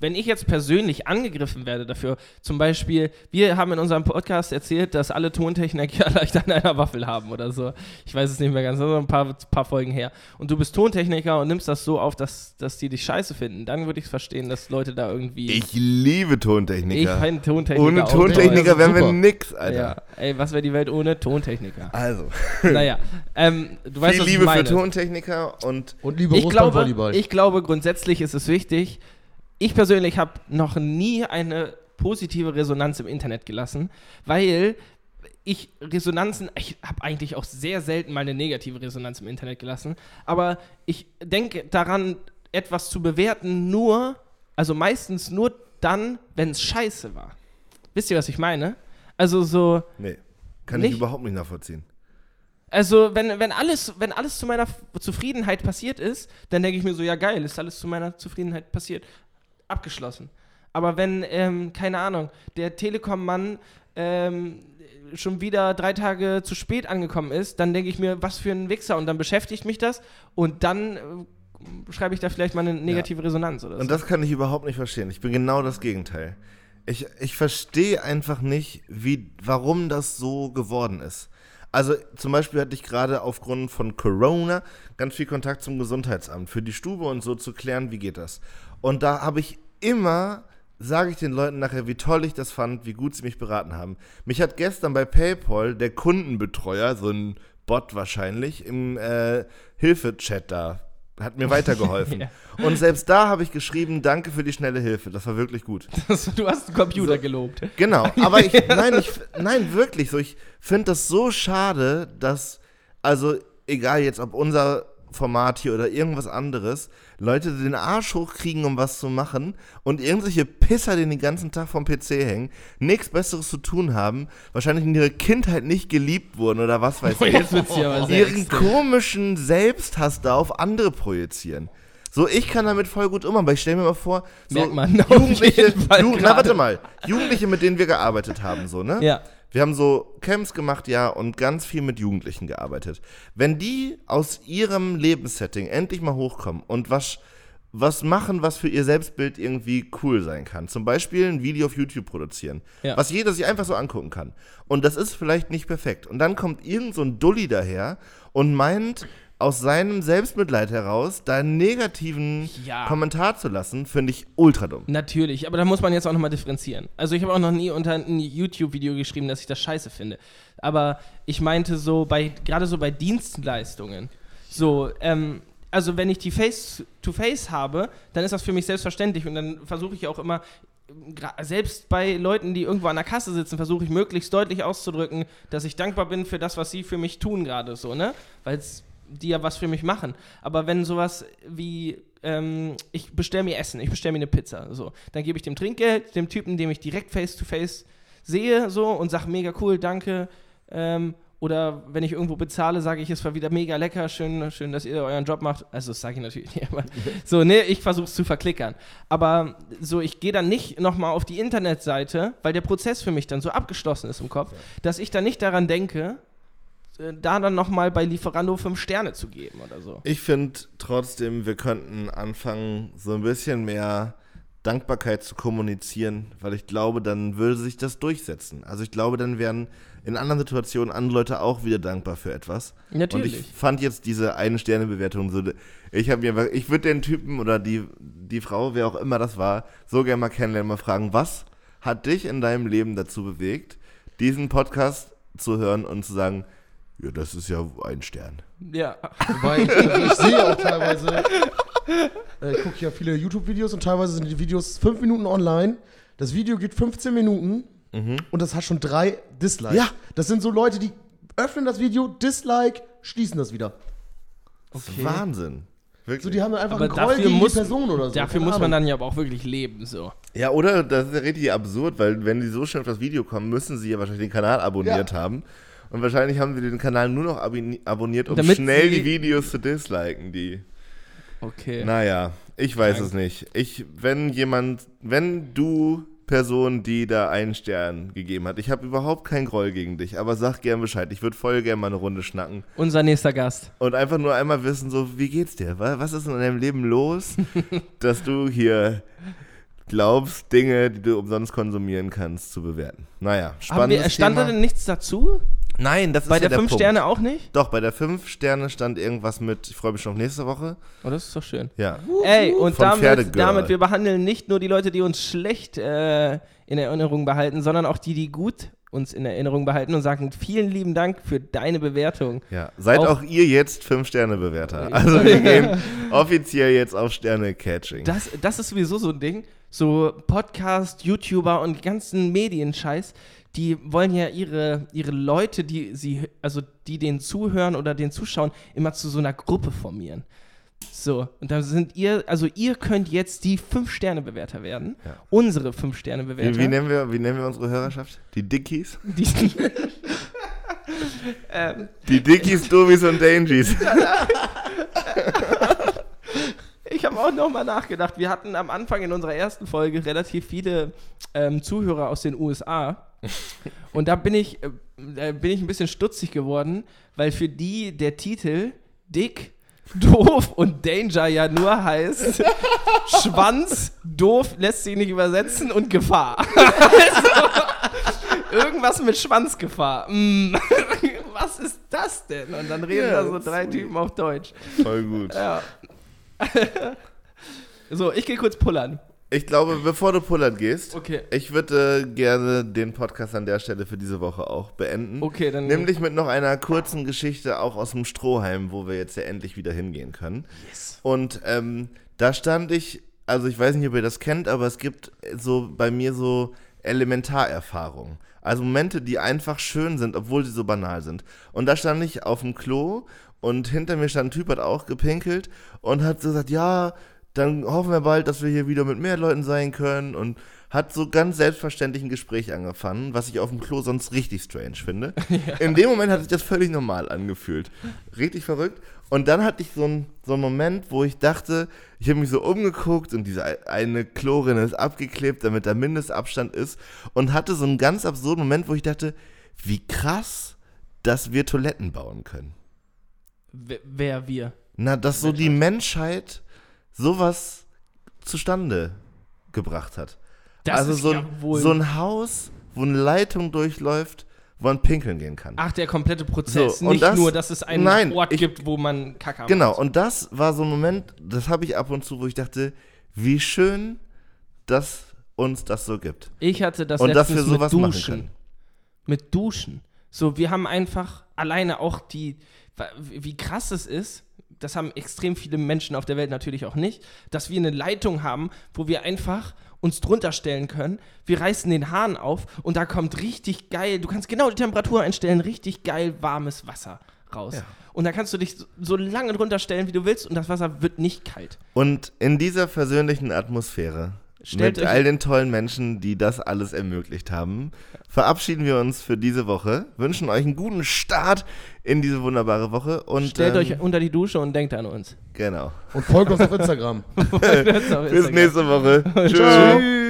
wenn ich jetzt persönlich angegriffen werde dafür, zum Beispiel, wir haben in unserem Podcast erzählt, dass alle Tontechniker (laughs) leicht an einer Waffel haben oder so. Ich weiß es nicht mehr ganz, das ist ein paar, paar Folgen her. Und du bist Tontechniker und nimmst das so auf, dass, dass die dich scheiße finden. Dann würde ich es verstehen, dass Leute da irgendwie. Ich liebe ich Tontechniker. finde Tontechniker. Ohne Tontechniker wären wir nix, Alter. Ja, ey, was wäre die Welt ohne Tontechniker? Also, (laughs) naja, ähm, du weißt, viel was ich Liebe meine. für Tontechniker und Und liebe ich glaube, Russland-Volleyball. ich glaube, grundsätzlich ist es wichtig. Ich persönlich habe noch nie eine positive Resonanz im Internet gelassen, weil ich Resonanzen, ich habe eigentlich auch sehr selten mal eine negative Resonanz im Internet gelassen, aber ich denke daran, etwas zu bewerten nur, also meistens nur dann, wenn es scheiße war. Wisst ihr, was ich meine? Also so, nee, kann Nicht? ich überhaupt nicht nachvollziehen. also wenn, wenn, alles, wenn alles zu meiner Zufriedenheit passiert ist, dann denke ich mir so, ja geil, ist alles zu meiner Zufriedenheit passiert. Abgeschlossen. Aber wenn, ähm, keine Ahnung, der Telekom-Mann ähm, schon wieder drei Tage zu spät angekommen ist, dann denke ich mir, was für ein Wichser. Und dann beschäftigt mich das und dann äh, schreibe ich da vielleicht mal eine negative Resonanz oder so. Und das kann ich überhaupt nicht verstehen. Ich bin genau das Gegenteil. Ich, ich verstehe einfach nicht, wie, warum das so geworden ist. Also zum Beispiel hatte ich gerade aufgrund von Corona ganz viel Kontakt zum Gesundheitsamt für die Stube und so zu klären, wie geht das. Und da habe ich immer, sage ich den Leuten nachher, wie toll ich das fand, wie gut sie mich beraten haben. Mich hat gestern bei PayPal der Kundenbetreuer, so ein Bot wahrscheinlich, im äh, Hilfe-Chat da, hat mir weitergeholfen. (laughs) Ja. Und selbst da habe ich geschrieben, danke für die schnelle Hilfe. Das war wirklich gut. (laughs) du hast den Computer gelobt. Genau, (laughs) aber ich, nein, ich, nein, wirklich so. Ich finde das so schade, dass, also, egal jetzt, ob unser Format hier oder irgendwas anderes, Leute den Arsch hochkriegen, um was zu machen und irgendwelche Pisser, die den ganzen Tag vom PC hängen, nichts Besseres zu tun haben, wahrscheinlich in ihrer Kindheit nicht geliebt wurden oder was weiß (laughs) ich, Jetzt wird's hier aber sehr ihren extrem. komischen Selbsthass da auf andere projizieren. So, ich kann damit voll gut um, aber ich stelle mir mal vor, so Merkt man (laughs) Jugendliche, Jugend, na warte mal, Jugendliche, mit denen wir gearbeitet haben, so, ne? Ja. Wir haben so Camps gemacht, ja, und ganz viel mit Jugendlichen gearbeitet. Wenn die aus ihrem Lebenssetting endlich mal hochkommen und was, was machen, was für ihr Selbstbild irgendwie cool sein kann. Zum Beispiel ein Video auf YouTube produzieren, Ja. was jeder sich einfach so angucken kann. Und das ist vielleicht nicht perfekt. Und dann kommt irgend so ein Dulli daher und meint, aus seinem Selbstmitleid heraus da einen negativen Ja. Kommentar zu lassen, finde ich ultra dumm. Natürlich, aber da muss man jetzt auch nochmal differenzieren. Also ich habe auch noch nie unter ein YouTube-Video geschrieben, dass ich das scheiße finde. Aber ich meinte so bei, gerade so bei Dienstleistungen. So, ähm, also wenn ich die Face-to-Face habe, dann ist das für mich selbstverständlich und dann versuche ich auch immer, selbst bei Leuten, die irgendwo an der Kasse sitzen, versuche ich möglichst deutlich auszudrücken, dass ich dankbar bin für das, was sie für mich tun gerade so, ne? Weil die ja was für mich machen. Aber wenn sowas wie, ähm, ich bestelle mir Essen, ich bestelle mir eine Pizza, so, dann gebe ich dem Trinkgeld, dem Typen, dem ich direkt face-to-face sehe, so, und sage mega cool, danke. Ähm, oder wenn ich irgendwo bezahle, sage ich, es war wieder mega lecker, schön, schön, dass ihr euren Job macht. Also das sage ich natürlich nicht, aber (laughs) so, ne, ich versuche es zu verklickern. Aber so, ich gehe dann nicht nochmal auf die Internetseite, weil der Prozess für mich dann so abgeschlossen ist im Kopf, dass ich dann nicht daran denke, da dann nochmal bei Lieferando fünf Sterne zu geben oder so. Ich finde trotzdem, wir könnten anfangen, so ein bisschen mehr Dankbarkeit zu kommunizieren, weil ich glaube, dann würde sich das durchsetzen. Also ich glaube, dann wären in anderen Situationen andere Leute auch wieder dankbar für etwas. Natürlich. Und ich fand jetzt diese eine Sterne Bewertung so ich habe mir einfach- ich würde den Typen oder die die Frau, wer auch immer das war, so gerne mal kennenlernen, mal fragen, was hat dich in deinem Leben dazu bewegt, diesen Podcast zu hören und zu sagen, ja, das ist ja ein Stern. Ja. Wobei ich, also ich sehe auch teilweise, äh, ich gucke ja viele YouTube-Videos und teilweise sind die Videos fünf Minuten online. Das Video geht 15 Minuten und das hat schon drei Dislikes. Ja. Das sind so Leute, die öffnen das Video, Dislike, schließen das wieder. Das ist Wahnsinn. Wirklich. So, die haben dann einfach Aber einen Groll gegen muss, die Person oder so. dafür muss man dann ja aber auch wirklich leben, so. Ja, oder? Das ist ja richtig absurd, weil wenn die so schnell auf das Video kommen, müssen sie ja wahrscheinlich den Kanal abonniert Ja. haben. Und wahrscheinlich haben sie den Kanal nur noch abonniert, um Damit schnell die Videos zu disliken, die. Okay. Naja, ich weiß Danke. es nicht. Ich, wenn jemand, wenn du Person, die da einen Stern gegeben hat, ich habe überhaupt keinen Groll gegen dich, aber sag gern Bescheid. Ich würde voll gern mal eine Runde schnacken Unser nächster Gast. und einfach nur einmal wissen, so, wie geht's dir? Wa- Was ist in deinem Leben los, (laughs) dass du hier glaubst, Dinge, die du umsonst konsumieren kannst, zu bewerten? Naja, Haben spannendes wir, stand da denn nichts dazu? Nein, das ist Bei ja der der 5 Punkt. Sterne auch nicht? Doch, bei der 5 Sterne stand irgendwas mit, ich freue mich schon auf nächste Woche. Oh, das ist doch schön. Ja. Ey, und Von damit, damit, wir behandeln nicht nur die Leute, die uns schlecht äh, in Erinnerung behalten, sondern auch die, die gut uns in Erinnerung behalten und sagen vielen lieben Dank für deine Bewertung. Ja, seid Auch- auch, ihr jetzt 5-Sterne-Bewerter. Also wir (laughs) gehen offiziell jetzt auf Sterne-Catching. Das, das ist sowieso so ein Ding. So Podcast, YouTuber und ganzen Medienscheiß, die wollen ja ihre, ihre Leute, die sie, also die denen zuhören oder denen zuschauen, immer zu so einer Gruppe formieren. So, und da sind ihr, also ihr könnt jetzt die 5-Sterne-Bewerter werden. Ja. Unsere Wie, 5-Sterne-Bewerter. wie, nennen wir, wie nennen wir unsere Hörerschaft? Die Dickies? (laughs) Die, ähm, Die Dickies, Dovis und Dangies. ich habe auch nochmal nachgedacht. Wir hatten am Anfang in unserer ersten Folge relativ viele ähm, Zuhörer aus den USA. (laughs) Und da bin ich, äh, bin ich ein bisschen stutzig geworden, weil für die der Titel Dick, (laughs) Doof und Danger ja nur heißt (laughs) Schwanz, doof, lässt sich nicht übersetzen und Gefahr. also, irgendwas mit Schwanzgefahr. Mm, was ist das denn? Und dann reden Ja, da so drei sweet. Typen auf Deutsch. Voll gut. Ja. so, ich gehe kurz pullern. Ich glaube, bevor du pullern gehst, Okay. ich würde gerne den Podcast an der Stelle für diese Woche auch beenden. Okay, dann. Nämlich mit noch einer kurzen Geschichte auch aus dem Strohheim, wo wir jetzt ja endlich wieder hingehen können. Und ähm, da stand ich, also ich weiß nicht, ob ihr das kennt, aber es gibt so bei mir so Elementarerfahrungen. Also Momente, die einfach schön sind, obwohl sie so banal sind. Und da stand ich auf dem Klo und hinter mir stand ein Typ, hat auch gepinkelt und hat so gesagt, ja, dann hoffen wir bald, dass wir hier wieder mit mehr Leuten sein können und hat so ganz selbstverständlich ein Gespräch angefangen, was ich auf dem Klo sonst richtig strange finde. (laughs) In dem Moment hat sich das völlig normal angefühlt. Richtig verrückt. Und dann hatte ich so einen so einen Moment, wo ich dachte, ich habe mich so umgeguckt und diese eine Klorinne ist abgeklebt, damit der Mindestabstand ist und hatte so einen ganz absurden Moment, wo ich dachte, wie krass, dass wir Toiletten bauen können. Wer, wer wir? Na, dass so die Menschheit sowas zustande gebracht hat. Das also ist so, ja ein, wohl- so ein Haus, wo eine Leitung durchläuft, wo man pinkeln gehen kann. Ach, der komplette Prozess. So, Nicht das- nur, dass es einen Nein, Ort ich- gibt, wo man Kacke Genau, macht. und das war so ein Moment, das habe ich ab und zu, wo ich dachte, wie schön, dass uns das so gibt. Ich hatte das Und dass wir sowas mit Duschen. Mit Duschen. So, wir haben einfach alleine auch die, wie krass es ist, das haben extrem viele Menschen auf der Welt natürlich auch nicht, dass wir eine Leitung haben, wo wir einfach uns drunter stellen können. Wir reißen den Hahn auf und da kommt richtig geil, du kannst genau die Temperatur einstellen, richtig geil warmes Wasser raus. Ja. Und da kannst du dich so, so lange drunter stellen, wie du willst und das Wasser wird nicht kalt. Und in dieser versöhnlichen Atmosphäre, Stellt mit euch- all den tollen Menschen, die das alles ermöglicht haben, verabschieden wir uns für diese Woche, wünschen euch einen guten Start in diese wunderbare Woche und Stellt ähm, euch unter die Dusche und denkt an uns. genau. Und folgt uns auf Instagram. (laughs) Bis Bis nächste Woche. (laughs) Tschüss. Tschüss.